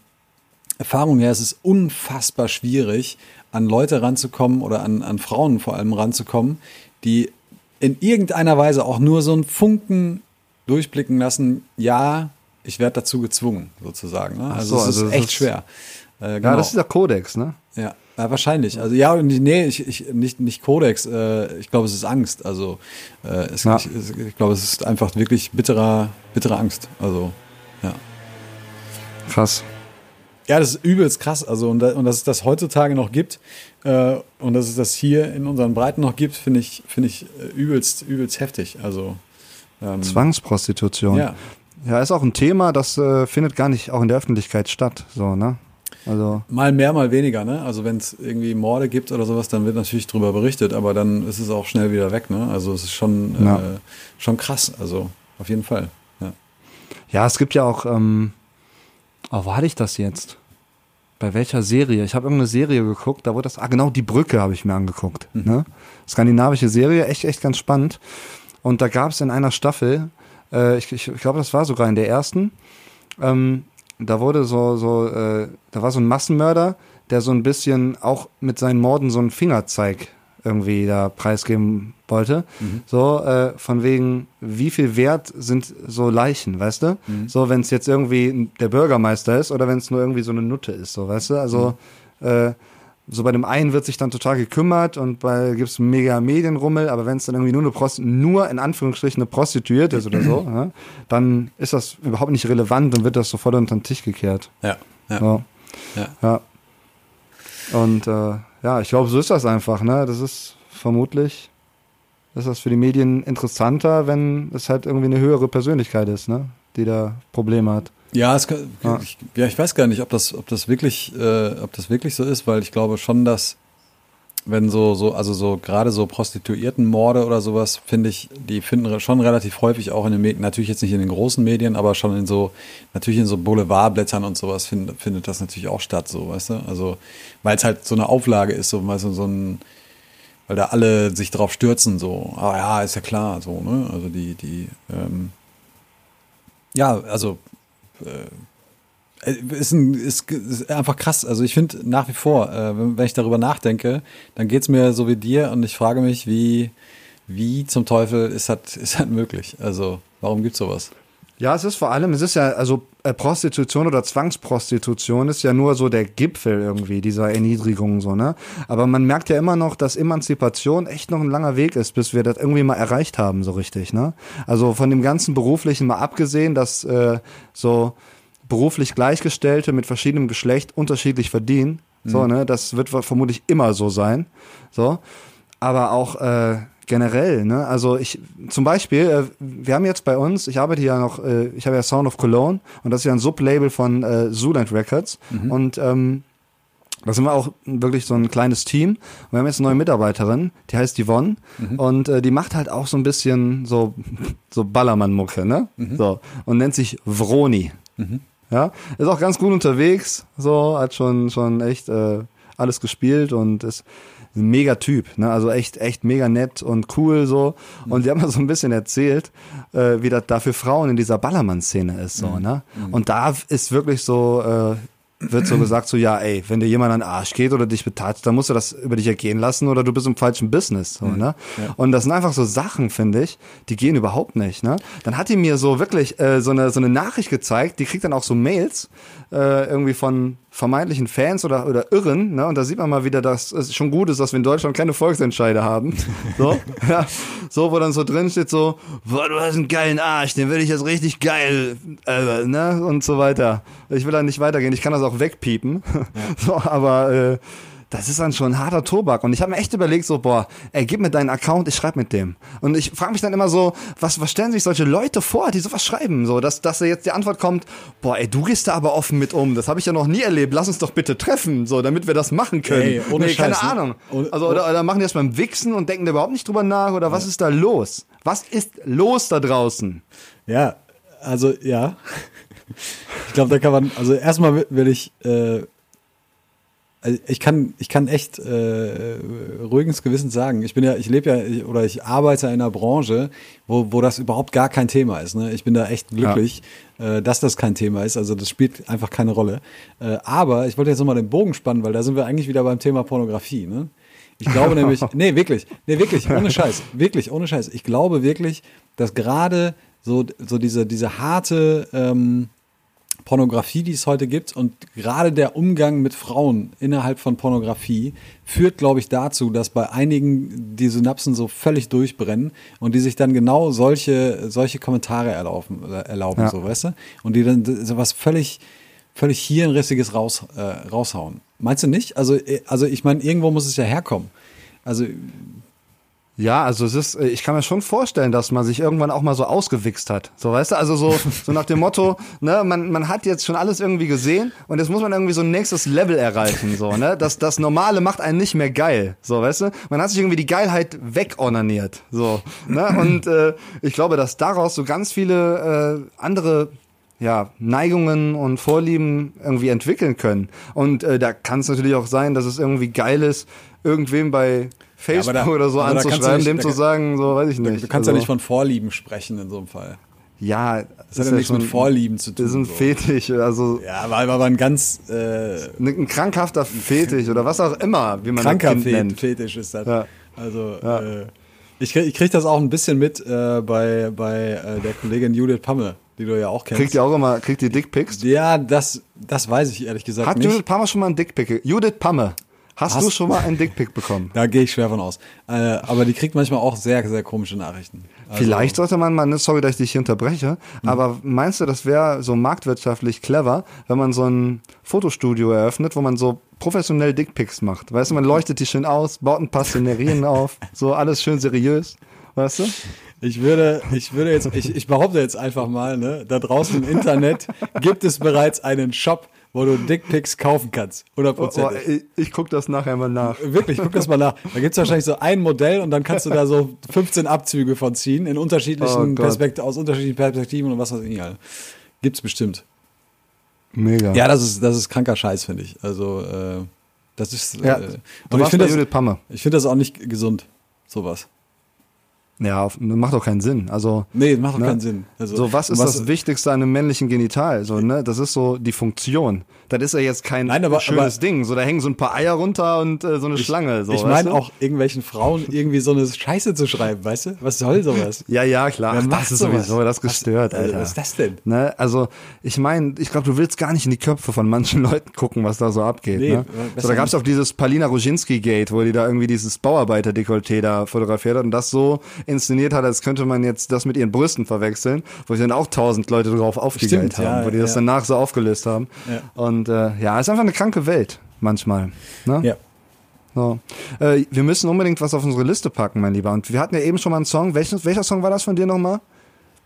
Erfahrung her, es ist unfassbar schwierig, an Leute ranzukommen oder an, an Frauen vor allem ranzukommen, die in irgendeiner Weise auch nur so einen Funken durchblicken lassen, ja, ich werde dazu gezwungen, sozusagen. Ne? Also so, es also ist echt ist- schwer. Äh, Ja, genau. das ist der Kodex, ne? Ja, ja wahrscheinlich. Also ja, und nee, ich, ich, nicht, nicht Kodex, äh, ich glaube, es ist Angst. Also äh, es, Ja. ich, ich glaube, es ist einfach wirklich bitterer, bittere Angst. Also, ja. Krass. Ja, das ist übelst krass. Also, und, und dass es das heutzutage noch gibt äh, und dass es das hier in unseren Breiten noch gibt, finde ich, finde ich äh, übelst, übelst heftig. Also, ähm, Zwangsprostitution. ja. Ja, ist auch ein Thema, das äh, findet gar nicht auch in der Öffentlichkeit statt, so, ne? Also, Mal mehr, mal weniger, ne? Also wenn es irgendwie Morde gibt oder sowas, dann wird natürlich drüber berichtet, aber dann ist es auch schnell wieder weg, ne? Also es ist schon, Ja. äh, schon krass, also auf jeden Fall. Ja. ja, es gibt ja auch, ähm, oh, wo hatte ich das jetzt? Bei welcher Serie? Ich habe irgendeine Serie geguckt, da wurde das, ah genau, die Brücke habe ich mir angeguckt. Ne? Skandinavische Serie, echt, echt ganz spannend. Und da gab es in einer Staffel, äh, ich, ich, ich glaube, das war sogar in der ersten, ähm, da wurde so, so, äh, da war so ein Massenmörder, der so ein bisschen auch mit seinen Morden so einen Fingerzeig irgendwie da preisgeben wollte. So, äh, von wegen, wie viel wert sind so Leichen, weißt du? So, wenn es jetzt irgendwie der Bürgermeister ist oder wenn es nur irgendwie so eine Nutte ist, so, weißt du? Also, äh, so bei dem einen wird sich dann total gekümmert und bei gibt's mega Medienrummel, aber wenn es dann irgendwie nur eine Prost nur in Anführungsstrichen eine Prostituierte ist oder so, ja, dann ist das überhaupt nicht relevant und wird das sofort unter den Tisch gekehrt. Ja. Ja. Ja. Ja. ja. Und äh, ja, ich glaube, so ist das einfach, ne? Das ist vermutlich ist das für die Medien interessanter, wenn es halt irgendwie eine höhere Persönlichkeit ist, ne? die da Probleme hat. Ja, kann- Ich, ja, ich weiß gar nicht, ob das, ob das wirklich, äh, ob das wirklich so ist, weil ich glaube schon, dass wenn so, so, also so gerade so Prostituiertenmorde oder sowas, finde ich, die finden schon relativ häufig auch in den Medien, natürlich jetzt nicht in den großen Medien, aber schon in so, natürlich in so Boulevardblättern und sowas find, findet das natürlich auch statt, so, weißt du? Also, weil es halt so eine Auflage ist, so, weißt du, so ein, weil da alle sich drauf stürzen, so, ah ja, ist ja klar, so, ne? Also die, die, ähm, ja, also äh, ist, ein, ist, ist einfach krass. Also ich finde nach wie vor, äh, wenn, wenn ich darüber nachdenke, dann geht's mir so wie dir und ich frage mich, wie, wie zum Teufel ist das, ist das möglich? Also warum gibt's sowas? Ja, es ist vor allem, es ist ja, also äh, Prostitution oder Zwangsprostitution ist ja nur so der Gipfel irgendwie dieser Erniedrigung so, ne? Aber man merkt ja immer noch, dass Emanzipation echt noch ein langer Weg ist, bis wir das irgendwie mal erreicht haben, so richtig, ne? Also von dem ganzen Beruflichen mal abgesehen, dass äh, so beruflich Gleichgestellte mit verschiedenem Geschlecht unterschiedlich verdienen, so, ne? Das wird vermutlich immer so sein, so. Aber auch äh, generell, ne? Also ich zum Beispiel, äh, wir haben jetzt bei uns, ich arbeite ja noch, äh, ich habe ja Sound of Cologne und das ist ja ein Sublabel von äh, Zooland Records und ähm, da sind wir auch wirklich so ein kleines Team. Und wir haben jetzt eine neue Mitarbeiterin, die heißt Yvonne. Und äh, die macht halt auch so ein bisschen so, so Ballermann-Mucke, ne? So. Und nennt sich Vroni. Ja. Ist auch ganz gut unterwegs. So, hat schon, schon echt äh, alles gespielt und ist ein mega Typ, ne? Also echt, echt mega nett und cool so. Und die haben mir so ein bisschen erzählt, äh, wie das da für Frauen in dieser Ballermann-Szene ist, so, ne? Und da ist wirklich so, äh, wird so gesagt, so, ja, ey, wenn dir jemand an den Arsch geht oder dich betatscht, dann musst du das über dich ergehen lassen oder du bist im falschen Business, so, ne? Und das sind einfach so Sachen, finde ich, die gehen überhaupt nicht, ne? Dann hat die mir so wirklich äh, so eine so eine Nachricht gezeigt, die kriegt dann auch so Mails äh, irgendwie von vermeintlichen Fans oder, oder Irren, ne? Und da sieht man mal wieder, dass es schon gut ist, dass wir in Deutschland keine Volksentscheide haben. So, ja, so, wo dann so drin steht so, boah, du hast einen geilen Arsch, den will ich jetzt richtig geil, äh, ne? Und so weiter. Ich will da nicht weitergehen, ich kann das auch wegpiepen. So, aber äh, das ist dann schon ein harter Tobak. Und ich habe mir echt überlegt, so, boah, ey, gib mir deinen Account, ich schreib mit dem. Und ich frage mich dann immer so, was, was stellen sich solche Leute vor, die sowas schreiben? So, dass, dass da jetzt die Antwort kommt, boah, ey, du gehst da aber offen mit um. Das habe ich ja noch nie erlebt. Lass uns doch bitte treffen, so, damit wir das machen können. Ey, ohne nee, keine Scheiß, ne? Ahnung. Und- Also, oder, oder machen die das beim Wichsen und denken da überhaupt nicht drüber nach? Oder was ist da los? Was ist los da draußen? Ja, also ja. Ich glaube, da kann man, also erstmal will- will ich, äh, also ich kann, ich kann echt äh, ruhiges Gewissens sagen, ich bin ja, ich lebe ja ich, oder ich arbeite in einer Branche, wo, wo das überhaupt gar kein Thema ist. Ne? Ich bin da echt glücklich, äh, dass das kein Thema ist. Also das spielt einfach keine Rolle. Äh, aber ich wollte jetzt nochmal den Bogen spannen, weil da sind wir eigentlich wieder beim Thema Pornografie. Ne? Ich glaube nämlich, nee, wirklich, nee, wirklich, ohne Scheiß, wirklich, ohne Scheiß. Ich glaube wirklich, dass gerade so, so diese, diese harte ähm, Pornografie, die es heute gibt und gerade der Umgang mit Frauen innerhalb von Pornografie führt, glaube ich, dazu, dass bei einigen die Synapsen so völlig durchbrennen und die sich dann genau solche, solche Kommentare erlauben, äh, erlauben Ja. so, weißt du? Und die dann so was völlig, völlig Hirnrissiges raus, äh, raushauen. Meinst du nicht? Also, äh, also ich meine, irgendwo muss es ja herkommen. Also, Ja, also es ist, äh, ich kann mir schon vorstellen, dass man sich irgendwann auch mal so ausgewichst hat. So, weißt du, also so, so nach dem Motto, ne, man, man hat jetzt schon alles irgendwie gesehen und jetzt muss man irgendwie so ein nächstes Level erreichen, so, ne. Das, das Normale macht einen nicht mehr geil. So, weißt du? Man hat sich irgendwie die Geilheit wegonaniert. So, ne? Und äh, ich glaube, dass daraus so ganz viele äh, andere ja, Neigungen und Vorlieben irgendwie entwickeln können. Und äh, da kann es natürlich auch sein, dass es irgendwie geil ist, irgendwem bei Facebook da- oder so anzuschreiben, nicht- dem da zu sagen, so weiß ich nicht. du kannst ja also, nicht von Vorlieben sprechen in so einem Fall. ja, Das hat ja nichts mit Vorlieben zu tun. Das ist ein so. Fetisch, also Ja, war aber ein ganz äh, ein krankhafter Fetisch oder was auch immer, wie man kranker das Kind Fet. Fetisch ist das. Ja. Also Ja. Äh, ich, krieg, ich krieg das auch ein bisschen mit äh, bei, bei äh, der Kollegin Judith Pamme, die du ja auch kennst. Kriegt ihr auch immer, kriegt ihr Dickpics? ja, das, das weiß ich ehrlich gesagt Hat nicht. Judith Pamme schon mal einen Dickpick? Judith Pamme, hast, Hast- du schon mal einen Dickpick bekommen? Da gehe ich schwer von aus. Äh, aber die kriegt manchmal auch sehr, sehr komische Nachrichten. Also, Vielleicht sollte man mal, ne, sorry, dass ich dich hier unterbreche, Mhm. aber meinst du, das wäre so marktwirtschaftlich clever, wenn man so ein Fotostudio eröffnet, wo man so professionell Dickpics macht? Weißt du, man leuchtet die schön aus, baut ein paar Szenerien auf, so alles schön seriös, weißt du? Ich würde, ich würde jetzt, ich, ich behaupte jetzt einfach mal, ne, da draußen im Internet gibt es bereits einen Shop, wo du Dickpics kaufen kannst. Oh, 100%. ich ich gucke das nachher mal nach. Wirklich, guck das mal nach. Da gibt's wahrscheinlich so ein Modell und dann kannst du da so 15 Abzüge von ziehen in Oh unterschiedlichen Gott. Perspektiven, aus unterschiedlichen Perspektiven und was weiß ich. Alter. Gibt's bestimmt. Mega. Ja, das ist, das ist kranker Scheiß, finde ich. Also, äh, das ist, Ja, äh, und ich finde das, ich finde das auch nicht gesund, sowas. Ja, macht doch keinen Sinn. Also, Nee, macht doch Ne? keinen Sinn. Also, so, was ist das Wichtigste an einem männlichen Genital? So, ne? Das ist so die Funktion. Das ist ja jetzt kein Nein, aber- schönes aber- Ding. So, da hängen so ein paar Eier runter und äh, so eine Schlange. So, ich meine auch irgendwelchen Frauen irgendwie so eine Scheiße zu schreiben, weißt du? Was soll sowas? Ja, ja, klar. Ach, das ist sowas? sowieso das gestört, Was- äh, Alter. was ist das denn? Ne? Also, ich meine, ich glaube, du willst gar nicht in die Köpfe von manchen Leuten gucken, was da so abgeht. Nee, ne? So, da gab's nicht. auch dieses Palina Roginski-Gate, wo die da irgendwie dieses Bauarbeiter-Dekolleté da fotografiert hat und das so inszeniert hat, als könnte man jetzt das mit ihren Brüsten verwechseln, wo sich dann auch tausend Leute drauf aufgegeilt Stimmt, haben, ja, wo die das ja. danach so aufgelöst haben. Ja. Und äh, ja, ist einfach eine kranke Welt manchmal. Ne? Ja. So. Äh, wir müssen unbedingt was auf unsere Liste packen, mein Lieber. Und wir hatten ja eben schon mal einen Song. Welches, welcher Song war das von dir nochmal?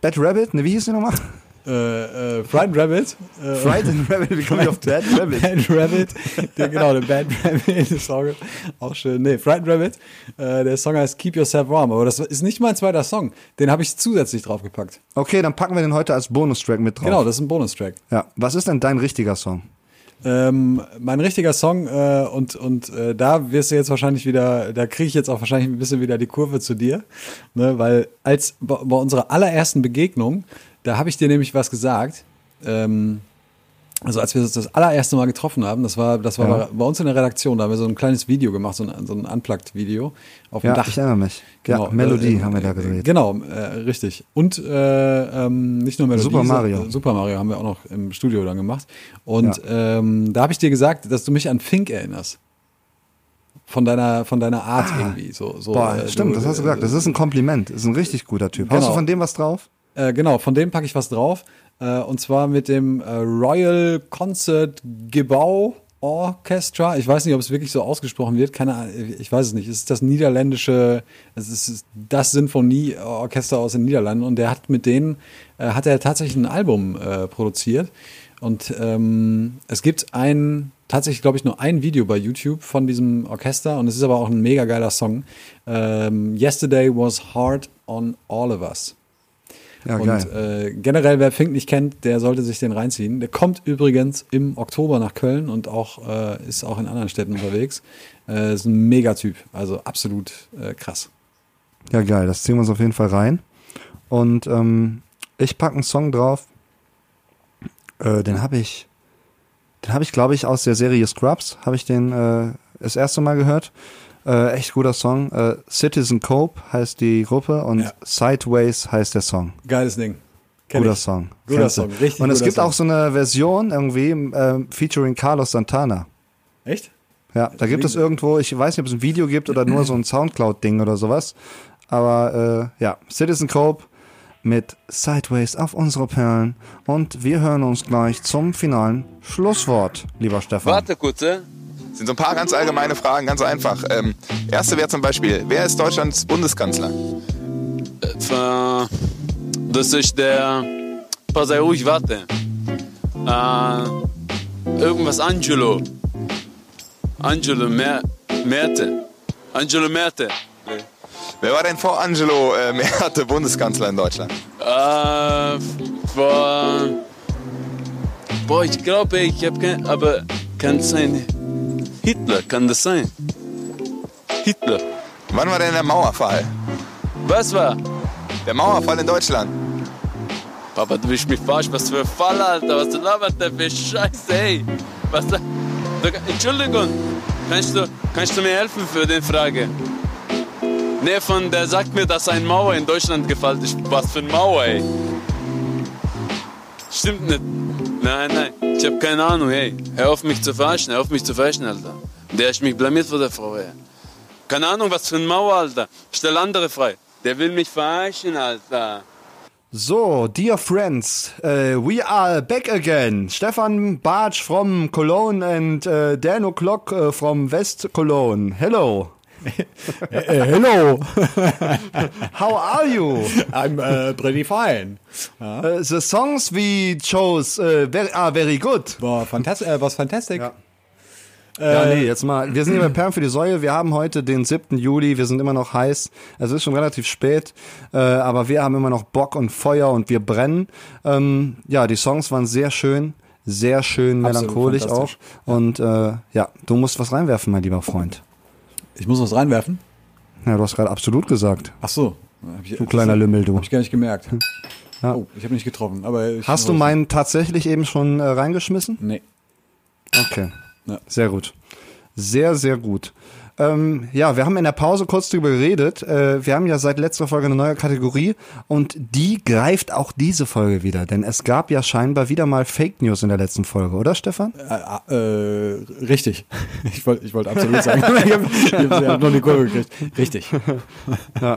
Bad Rabbit? Ne, wie hieß die nochmal? Äh, äh, Fried Rabbit. Äh, Frightened Rabbit, wie komme ich auf Bad Rabbit? Bad Rabbit. Der, genau, der Bad Rabbit, der Song. Auch schön. Nee, Fried Rabbit. Äh, der Song heißt Keep Yourself Warm. Aber das ist nicht mein zweiter Song. Den habe ich zusätzlich draufgepackt. Okay, dann packen wir den heute als Bonustrack mit drauf. Genau, das ist ein Bonustrack. Ja. Was ist denn dein richtiger Song? Ähm, mein richtiger Song äh, und und äh, da wirst du jetzt wahrscheinlich wieder, da kriege ich jetzt auch wahrscheinlich ein bisschen wieder die Kurve zu dir, ne, weil als bei, bei unserer allerersten Begegnung, da habe ich dir nämlich was gesagt. Ähm, also als wir uns das allererste Mal getroffen haben, das war das war Ja. bei, uns in der Redaktion, da haben wir so ein kleines Video gemacht, so ein, so ein Unplugged-Video auf dem Ja, Dach. ich erinnere mich. Genau, ja, Melodie äh, haben wir da äh, gedreht. Genau, äh, richtig. Und äh, ähm, nicht nur Melodie. Super Mario. Super Mario haben wir auch noch im Studio dann gemacht. Und ähm, da habe ich dir gesagt, dass du mich an Fink erinnerst. Von deiner, von deiner Art irgendwie. So, so, Ah. Boah, äh, stimmt, du, das hast du gesagt. Das ist ein Kompliment. Das ist ein richtig guter Typ. Hast Genau. du von dem was drauf? Äh, genau, von dem packe ich was drauf. Äh, und zwar mit dem äh, Royal Concert Gebau Orchestra. Ich weiß nicht, ob es wirklich so ausgesprochen wird. Keine Ahnung, ich weiß es nicht. Es ist das niederländische, es ist das Sinfonieorchester aus den Niederlanden. Und der hat mit denen, äh, hat er tatsächlich ein Album äh, produziert. Und ähm, es gibt ein, tatsächlich glaube ich nur ein Video bei YouTube von diesem Orchester. Und es ist aber auch ein mega geiler Song. Ähm, Yesterday was hard on all of us. Ja, Und äh, generell, wer Fink nicht kennt, der sollte sich den reinziehen. Der kommt übrigens im Oktober nach Köln und auch äh, ist auch in anderen Städten unterwegs. Äh, ist ein Megatyp, also absolut äh, krass. Ja, geil. Das ziehen wir uns auf jeden Fall rein. Und ähm, ich packe einen Song drauf. Äh, den habe ich, den habe ich, glaube ich, aus der Serie Scrubs. Habe ich den äh, das erste Mal gehört. Äh, echt guter Song. Äh, Citizen Cope heißt die Gruppe und Ja. Sideways heißt der Song. Geiles Ding. Kenn Guter ich. Song. Guter Kennst du? Song, richtig Und es gibt Song. auch so eine Version irgendwie äh, featuring Carlos Santana. Echt? Ja, da gibt es irgendwo, ich weiß nicht, ob es ein Video gibt oder nur so ein Soundcloud-Ding oder sowas. Aber äh, ja, Citizen Cope mit Sideways auf unsere Perlen. Und wir hören uns gleich zum finalen Schlusswort, lieber Stefan. Warte kurz, äh. Sind so ein paar ganz allgemeine Fragen, ganz einfach. Ähm, erste wäre zum Beispiel, wer ist Deutschlands Bundeskanzler? Äh, das ist der. Pass sei ruhig, warte. Äh, irgendwas Angelo. Angelo Mer Merte. Angelo Merte. Wer war denn vor Angelo äh, Merte Bundeskanzler in Deutschland? Äh, vor. Boah, ich glaube, ich habe kein. Aber kann sein. Hitler, kann das sein? Hitler. Wann war denn der Mauerfall? Was war? Der Mauerfall in Deutschland. Papa, du willst mich verarschen. Was für ein Fall, Alter. Was du labert der für Scheiße, ey. Was da? Entschuldigung. Kannst du, kannst du mir helfen für die Frage? Nee, von der sagt mir, dass ein Mauer in Deutschland gefallen ist. Was für ein Mauer, ey. Stimmt nicht. Nein, nein. Ich hab keine Ahnung, ey. Hör auf mich zu verarschen. Hör auf mich zu verarschen, Alter. Der ist mich blamiert vor der Frau, ey. Keine Ahnung, was für ein Mauer, Alter. Stell andere frei. Der will mich verarschen, Alter. So, dear friends, uh, we are back again. Stefan Bartsch from Cologne and uh, Dan O'Clock uh, from West Cologne. Hello. Äh, hello, How are you? I'm uh, pretty fine. Uh, the songs we chose uh, very, are very good. Boah, fantastisch, äh, was fantastic. Ja. Ja, nee, jetzt mal. Wir sind hier bei Perlen für die Säue. Wir haben heute den 7. Juli. Wir sind immer noch heiß. Es ist schon relativ spät. Äh, aber wir haben immer noch Bock und Feuer und wir brennen. Ähm, ja, die Songs waren sehr schön. Sehr schön melancholisch auch. Und äh, ja, du musst was reinwerfen, mein lieber Freund. Ich muss was reinwerfen. Ja, du hast gerade absolut gesagt. Ach so. Ich, Du kleiner Lümmel, du. Hab ich gar nicht gemerkt. Ja. Oh, ich habe nicht getroffen. Aber Hast du meinen tatsächlich eben schon äh, reingeschmissen? Nee. Okay. Ja. Sehr gut. Sehr, sehr gut. Ähm, ja, wir haben in der Pause kurz drüber geredet. Äh, wir haben ja seit letzter Folge eine neue Kategorie und die greift auch diese Folge wieder, denn es gab ja scheinbar wieder mal Fake News in der letzten Folge, oder Stefan? Äh, äh, richtig. Ich wollte ich wollt absolut sagen. ich habe hab, hab noch die Kurve gekriegt. Richtig. Ja.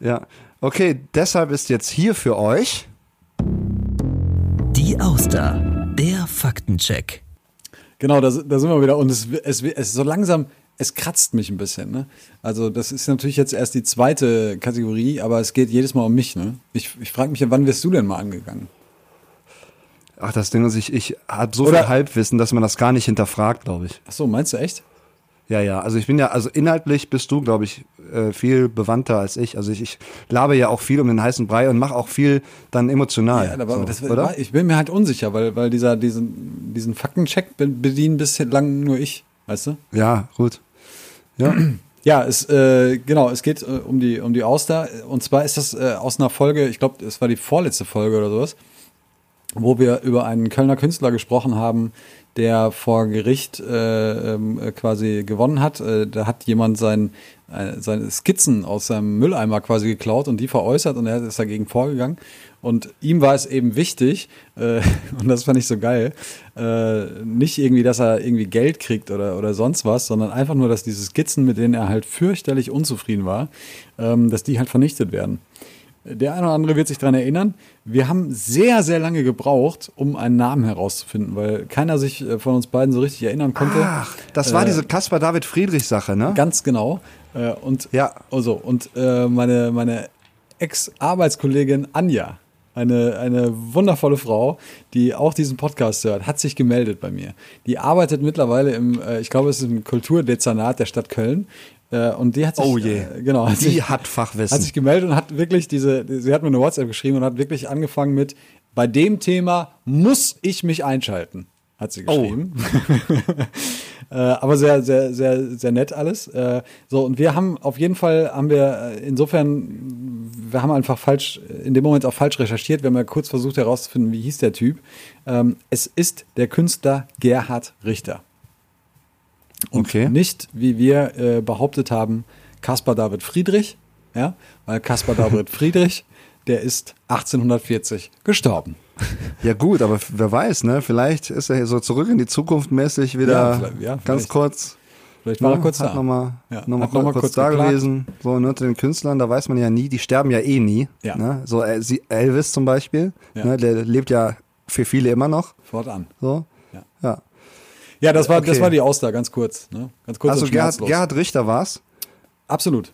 ja. Okay, deshalb ist jetzt hier für euch Die Auster. Der Faktencheck. Genau, da, da sind wir wieder. Und es, es, es so langsam, es kratzt mich ein bisschen. Ne? Also das ist natürlich jetzt erst die zweite Kategorie, aber es geht jedes Mal um mich. Ne? Ich, ich frage mich, ja, wann wirst du denn mal angegangen? Ach, das Ding ist, ich, ich habe so Oder- viel Halbwissen, dass man das gar nicht hinterfragt, glaube ich. Ach so, meinst du echt? Ja, ja, also ich bin ja, also inhaltlich bist du, glaube ich, äh, viel bewandter als ich. Also ich, ich labe ja auch viel um den heißen Brei und mache auch viel dann emotional. Ja, aber so, das, oder? ich bin mir halt unsicher, weil, weil dieser, diesen, diesen Faktencheck be- bedienen bislang nur ich, weißt du? Ja, gut. Ja. Ja, es, äh, genau, es geht äh, um, die, um die Auster. Und zwar ist das äh, aus einer Folge, ich glaube, es war die vorletzte Folge oder sowas, wo wir über einen Kölner Künstler gesprochen haben, der vor Gericht äh, ähm, äh, quasi gewonnen hat. Äh, da hat jemand sein, seine Skizzen aus seinem Mülleimer quasi geklaut und die veräußert und er ist dagegen vorgegangen. Und ihm war es eben wichtig, äh, und das fand ich so geil, äh, nicht irgendwie, dass er irgendwie Geld kriegt oder, oder sonst was, sondern einfach nur, dass diese Skizzen, mit denen er halt fürchterlich unzufrieden war, ähm, dass die halt vernichtet werden. Der eine oder andere wird sich daran erinnern. Wir haben sehr, sehr lange gebraucht, um einen Namen herauszufinden, weil keiner sich äh, von uns beiden so richtig erinnern konnte. Ach, das war Äh, diese Caspar David Friedrich Sache, ne? Ganz genau. Äh, und Ja. also, und äh, meine, meine Ex-Arbeitskollegin Anja, eine, eine wundervolle Frau, die auch diesen Podcast hört, hat sich gemeldet bei mir. Die arbeitet mittlerweile im, äh, ich glaube, es ist im Kulturdezernat der Stadt Köln. Äh, und die hat sich, Oh je. Äh, genau, hat Die sich, hat Fachwissen. hat sich gemeldet und hat wirklich diese, sie hat mir eine WhatsApp geschrieben und hat wirklich angefangen mit, bei dem Thema muss ich mich einschalten, hat sie Oh. geschrieben. äh, aber sehr, sehr, sehr, sehr nett alles. So, und wir haben auf jeden Fall, haben wir insofern, wir haben einfach falsch, in dem Moment auch falsch recherchiert. Wir haben ja kurz versucht herauszufinden, wie hieß der Typ. Ähm, es ist der Künstler Gerhard Richter. Und Okay. nicht, wie wir äh, behauptet haben, Caspar David Friedrich, ja, weil Caspar David Friedrich, der ist 1840 gestorben. Ja gut, aber wer weiß, ne? Vielleicht ist er so zurück in die Zukunft mäßig wieder Ja, vielleicht- ja, ganz vielleicht. kurz. Vielleicht war er ne, kurz hat da. Nochmal Ja, noch mal hat noch mal kurz, kurz da geklagt. gewesen. So, ne, unter den Künstlern, da weiß man ja nie, die sterben ja eh nie. Ja. Ne? So äh, Elvis zum Beispiel, ne, der lebt ja für viele immer noch. Fortan. So. Ja. das war, das Okay. war die Auster, ganz kurz. Ne? Ganz kurz Also Gerhard. Gerhard Richter war's. Absolut.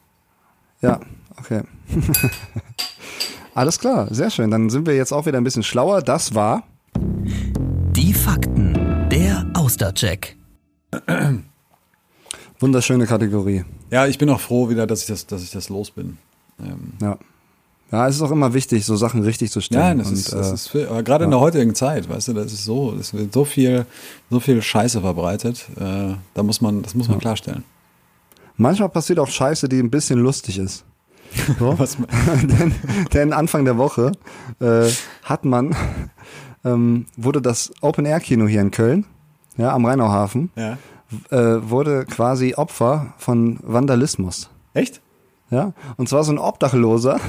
Ja, okay. Alles klar, sehr schön. Dann sind wir jetzt auch wieder ein bisschen schlauer. Das war Die Fakten. Der Austercheck. wunderschöne Kategorie. Ja, ich bin auch froh wieder, dass ich das, dass ich das los bin. Ähm, Ja. Ja, es ist auch immer wichtig, so Sachen richtig zu stellen. ja, das Und, ist, das äh, ist für, aber gerade in der heutigen Zeit, weißt du, das ist so, es wird so viel, so viel Scheiße verbreitet. Äh, da muss man, das muss man klarstellen. manchmal passiert auch Scheiße, die ein bisschen lustig ist. So. Denn, denn Anfang der Woche äh, hat man, ähm, wurde das Open-Air-Kino hier in Köln, ja, am Rheinauhafen, ja. äh, wurde quasi Opfer von Vandalismus. Echt? Ja, und zwar so ein Obdachloser,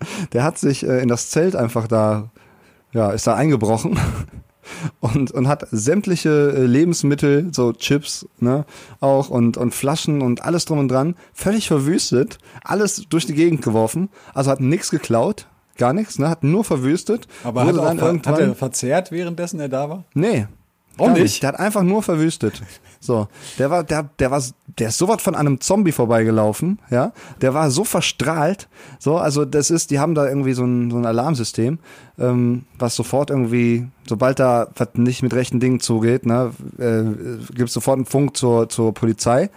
der hat sich äh, in das Zelt einfach da, ja, ist da eingebrochen und, und hat sämtliche äh, Lebensmittel, so Chips, ne, auch und, und Flaschen und alles drum und dran, völlig verwüstet, alles durch die Gegend geworfen, also hat nichts geklaut, gar nichts, ne, hat nur verwüstet. Aber hat, auch, dann ver- irgendwann, hat er verzehrt, währenddessen er da war? nee, Auch Gar nicht? Der hat einfach nur verwüstet. So, der war, der, der war, der ist so was von einem Zombie vorbeigelaufen, ja. Der war so verstrahlt, so, also das ist, die haben da irgendwie so ein, so ein Alarmsystem, ähm, was sofort irgendwie, sobald da was nicht mit rechten Dingen zugeht, ne, äh, gibt sofort einen Funk zur, zur Polizei.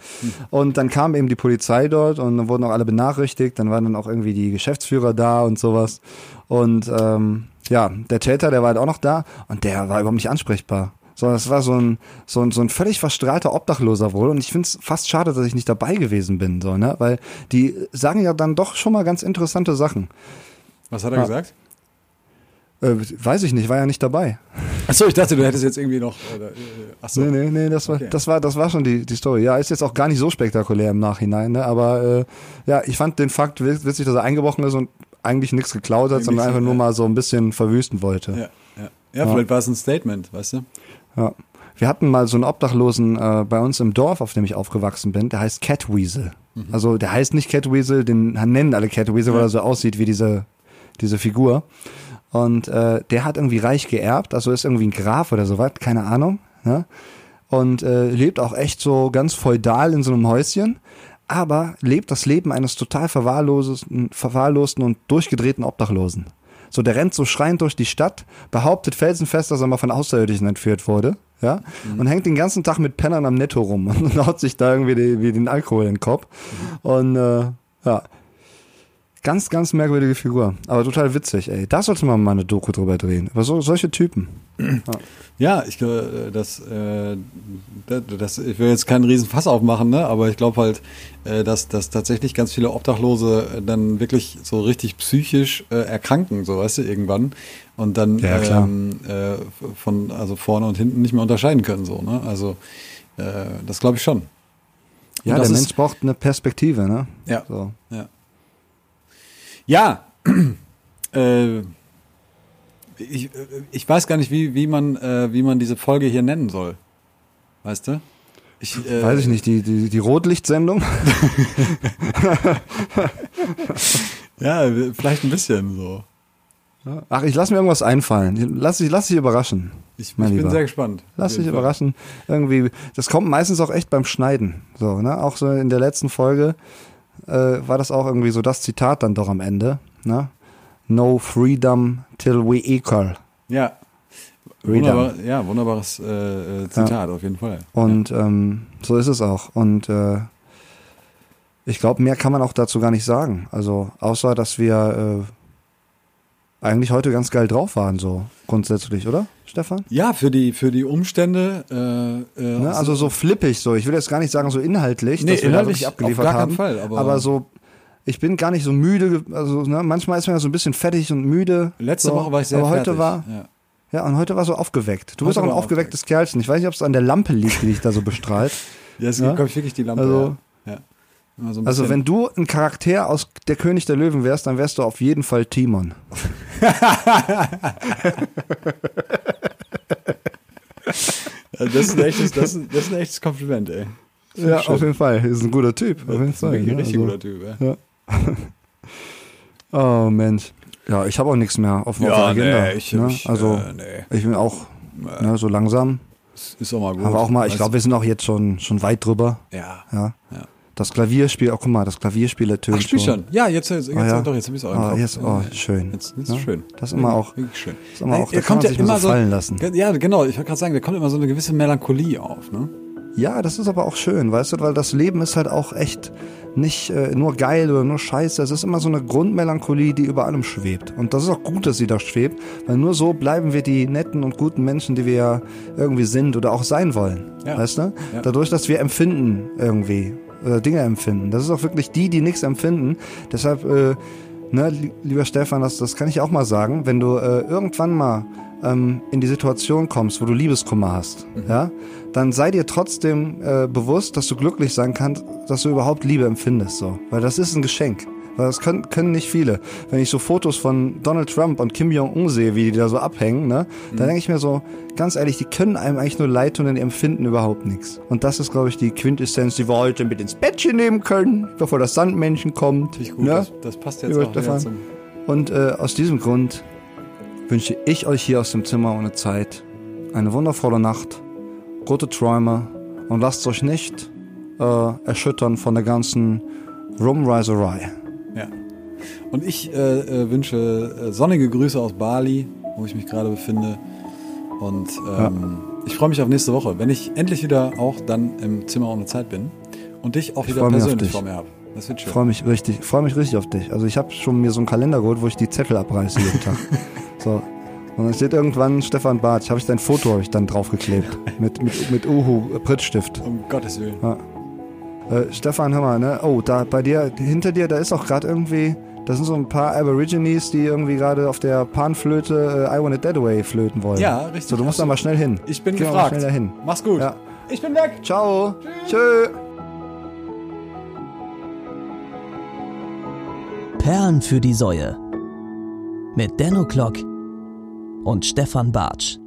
Und dann kam eben die Polizei dort und dann wurden auch alle benachrichtigt, dann waren dann auch irgendwie die Geschäftsführer da und sowas. Und ähm, ja, der Täter, der war halt auch noch da und der war überhaupt nicht ansprechbar. So, das war so ein, so ein, so ein völlig verstrahlter Obdachloser wohl. Und ich finde es fast schade, dass ich nicht dabei gewesen bin, so, ne? Weil die sagen ja dann doch schon mal ganz interessante Sachen. Was hat er Ah. gesagt? Äh, weiß ich nicht, war ja nicht dabei. Achso, ich dachte, du hättest jetzt irgendwie noch. Oder, äh, achso. Nee, nee, nee, das war, Okay. das war, das war schon die, die Story. Ja, ist jetzt auch gar nicht so spektakulär im Nachhinein, ne? Aber äh, ja, ich fand den Fakt witz- witzig, dass er eingebrochen ist und eigentlich nichts geklaut hat, sondern so, einfach nur ja. mal so ein bisschen verwüsten wollte. Ja, ja. ja, vielleicht war es ein Statement, weißt du? Ja. Wir hatten mal so einen Obdachlosen äh, bei uns im Dorf, auf dem ich aufgewachsen bin, der heißt Catweasel. Also der heißt nicht Catweasel, den nennen alle Catweasel, weil er so aussieht wie diese, diese Figur. Und äh, der hat irgendwie reich geerbt, also ist irgendwie ein Graf oder sowas, keine Ahnung. Ne? Und äh, lebt auch echt so ganz feudal in so einem Häuschen, aber lebt das Leben eines total verwahrlosten, verwahrlosten und durchgedrehten Obdachlosen. So, der rennt so schreiend durch die Stadt, behauptet felsenfest, dass er mal von Außerirdischen entführt wurde, ja, und hängt den ganzen Tag mit Pennern am Netto rum und haut sich da irgendwie die, wie den Alkohol in den Kopf. Und äh, ja, ganz, ganz merkwürdige Figur, aber total witzig, ey. Da sollte man mal eine Doku drüber drehen, über so, solche Typen. Ja, ich glaube, das, äh, das, ich will jetzt keinen riesen Fass aufmachen, ne? aber ich glaube halt, äh, dass, dass tatsächlich ganz viele Obdachlose äh, dann wirklich so richtig psychisch äh, erkranken, so weißt du, irgendwann. Und dann Ja, ähm, äh, von also vorne und hinten nicht mehr unterscheiden können. So, ne? Also äh, das glaube ich schon. Ja, der Mensch braucht eine Perspektive, ne? Ja. So. Ja. Ja. äh, ich, äh, ich weiß gar nicht, wie, wie, man, äh, wie man diese Folge hier nennen soll. Weißt du? Ich, äh, Weiß ich nicht, die, die, die Rotlichtsendung? Ja, vielleicht ein bisschen so. Ach, ich lass mir irgendwas einfallen. Lass dich, lass dich überraschen. Ich, ich bin Lieber. sehr gespannt. Lass dich Fall. überraschen. Irgendwie, das kommt meistens auch echt beim Schneiden. So, ne? Auch so in der letzten Folge äh, war das auch irgendwie so das Zitat dann doch am Ende. Ne? No freedom till we equal. Ja. Wunderbar, ja, wunderbares äh, äh, Zitat, auf jeden Fall. Und ähm, so ist es auch. Und äh, ich glaube, mehr kann man auch dazu gar nicht sagen. Also, außer, dass wir äh, eigentlich heute ganz geil drauf waren, so grundsätzlich, oder, Stefan? Ja, für die, für die Umstände. Äh, äh, Ne? Also so flippig, so. Ich will jetzt gar nicht sagen, so inhaltlich, Nee, dass wir da inhaltlich wirklich auf abgeliefert gar keinen haben. Fall, aber- so, ich bin gar nicht so müde. Also ne, manchmal ist man ja so ein bisschen fertig und müde. Letzte so. Woche war ich sehr Aber heute fertig. war, ja. ja, und heute war so aufgeweckt. Du bist Heute auch ein aufgewecktes Kerlchen. Ich weiß nicht, ob es an der Lampe liegt, die dich da so bestrahlt. Ja, es Ja? gibt, glaube ich, wirklich die Lampe. Also- ja. Ja. Also bisschen- wenn du ein Charakter aus Der König der Löwen wärst, dann wärst du auf jeden Fall Timon. Ja, das, ist ein echtes, das, ist, das ist ein echtes Kompliment, ey. Ja, schön. auf jeden Fall. Ist ein guter Typ. Auf jeden ist ein Fall. richtig, Also- guter Typ, ja. Oh Mensch. Ja, ich habe auch nichts mehr auf, auf der Agenda. ich, ne? ich, also äh, nee. ich bin auch ne, so langsam. Ist auch mal gut. Aber auch mal, ich glaube, wir sind auch jetzt schon, schon weit drüber. Ja. Ja. Ja. Das Klavierspiel, oh guck mal, das Klavierspiel ertönt Ach, spiel schon. schon. Ja, jetzt, jetzt, jetzt Ah, ja. doch, jetzt hab ich es auch im Ah, Kopf. jetzt, oh, schön. Jetzt, jetzt Ja, ist schön. das ist immer auch- Wirklich schön. ist immer auch- da kann man kommt ja sich immer so fallen lassen. Ja, genau. Ich wollte gerade sagen, da kommt immer so eine gewisse Melancholie auf, ne? Ja, das ist aber auch schön, weißt du, weil das Leben ist halt auch echt nicht äh, nur geil oder nur scheiße. Es ist immer so eine Grundmelancholie, die über allem schwebt. Und das ist auch gut, dass sie da schwebt, weil nur so bleiben wir die netten und guten Menschen, die wir ja irgendwie sind oder auch sein wollen. Ja. Weißt du? Ja. Dadurch, dass wir empfinden irgendwie oder Dinge empfinden. Das ist auch wirklich die, die nichts empfinden. Deshalb, äh, ne, li- lieber Stefan, das, das kann ich auch mal sagen, wenn du äh, irgendwann mal ähm, in die Situation kommst, wo du Liebeskummer hast, ja, dann sei dir trotzdem äh, bewusst, dass du glücklich sein kannst, dass du überhaupt Liebe empfindest, so, weil das ist ein Geschenk. Weil das können, können nicht viele. Wenn ich so Fotos von Donald Trump und Kim Jong-un sehe, wie die da so abhängen, ne, dann denke ich mir so, ganz ehrlich, die können einem eigentlich nur leid tun, die empfinden überhaupt nichts. Und das ist, glaube ich, die Quintessenz, die wir heute mit ins Bettchen nehmen können, bevor das Sandmännchen kommt. Finde ich gut. ne? Das, das passt jetzt Lieber auch wieder zum... Und äh, aus diesem Grund wünsche ich euch hier aus dem Zimmer ohne Zeit eine wundervolle Nacht gute Träume und lasst euch nicht äh, erschüttern von der ganzen Rumreiserei. Ja. Und ich äh, äh, wünsche äh, sonnige Grüße aus Bali, wo ich mich gerade befinde. Und ähm, ich freue mich auf nächste Woche, wenn ich endlich wieder auch dann im Zimmer ohne Zeit bin und dich auch Ich wieder persönlich vor mir habe. Das wird Ich schön. freue mich richtig, freue mich richtig auf dich. Also ich habe schon mir so einen Kalender geholt, wo ich die Zettel abreiße jeden Tag. So. Und dann steht irgendwann Stefan Barth. Habe ich dein Foto habe ich dann draufgeklebt mit mit mit Uhu äh, Prittstift. Um Gottes Willen. Ja. Äh, Stefan, hör mal, ne? Oh, da bei dir hinter dir, da ist auch gerade irgendwie, da sind so ein paar Aborigines, die irgendwie gerade auf der Panflöte äh, I Want It That Way flöten wollen. Ja, richtig. So, du musst da mal schnell hin. Ich bin Geh mal gefragt. schnell dahin. Mach's gut. Ja. Ich bin weg. Ciao. Tschö. Perlen für die Säue. Mit Denno Klock und Stefan Bartsch.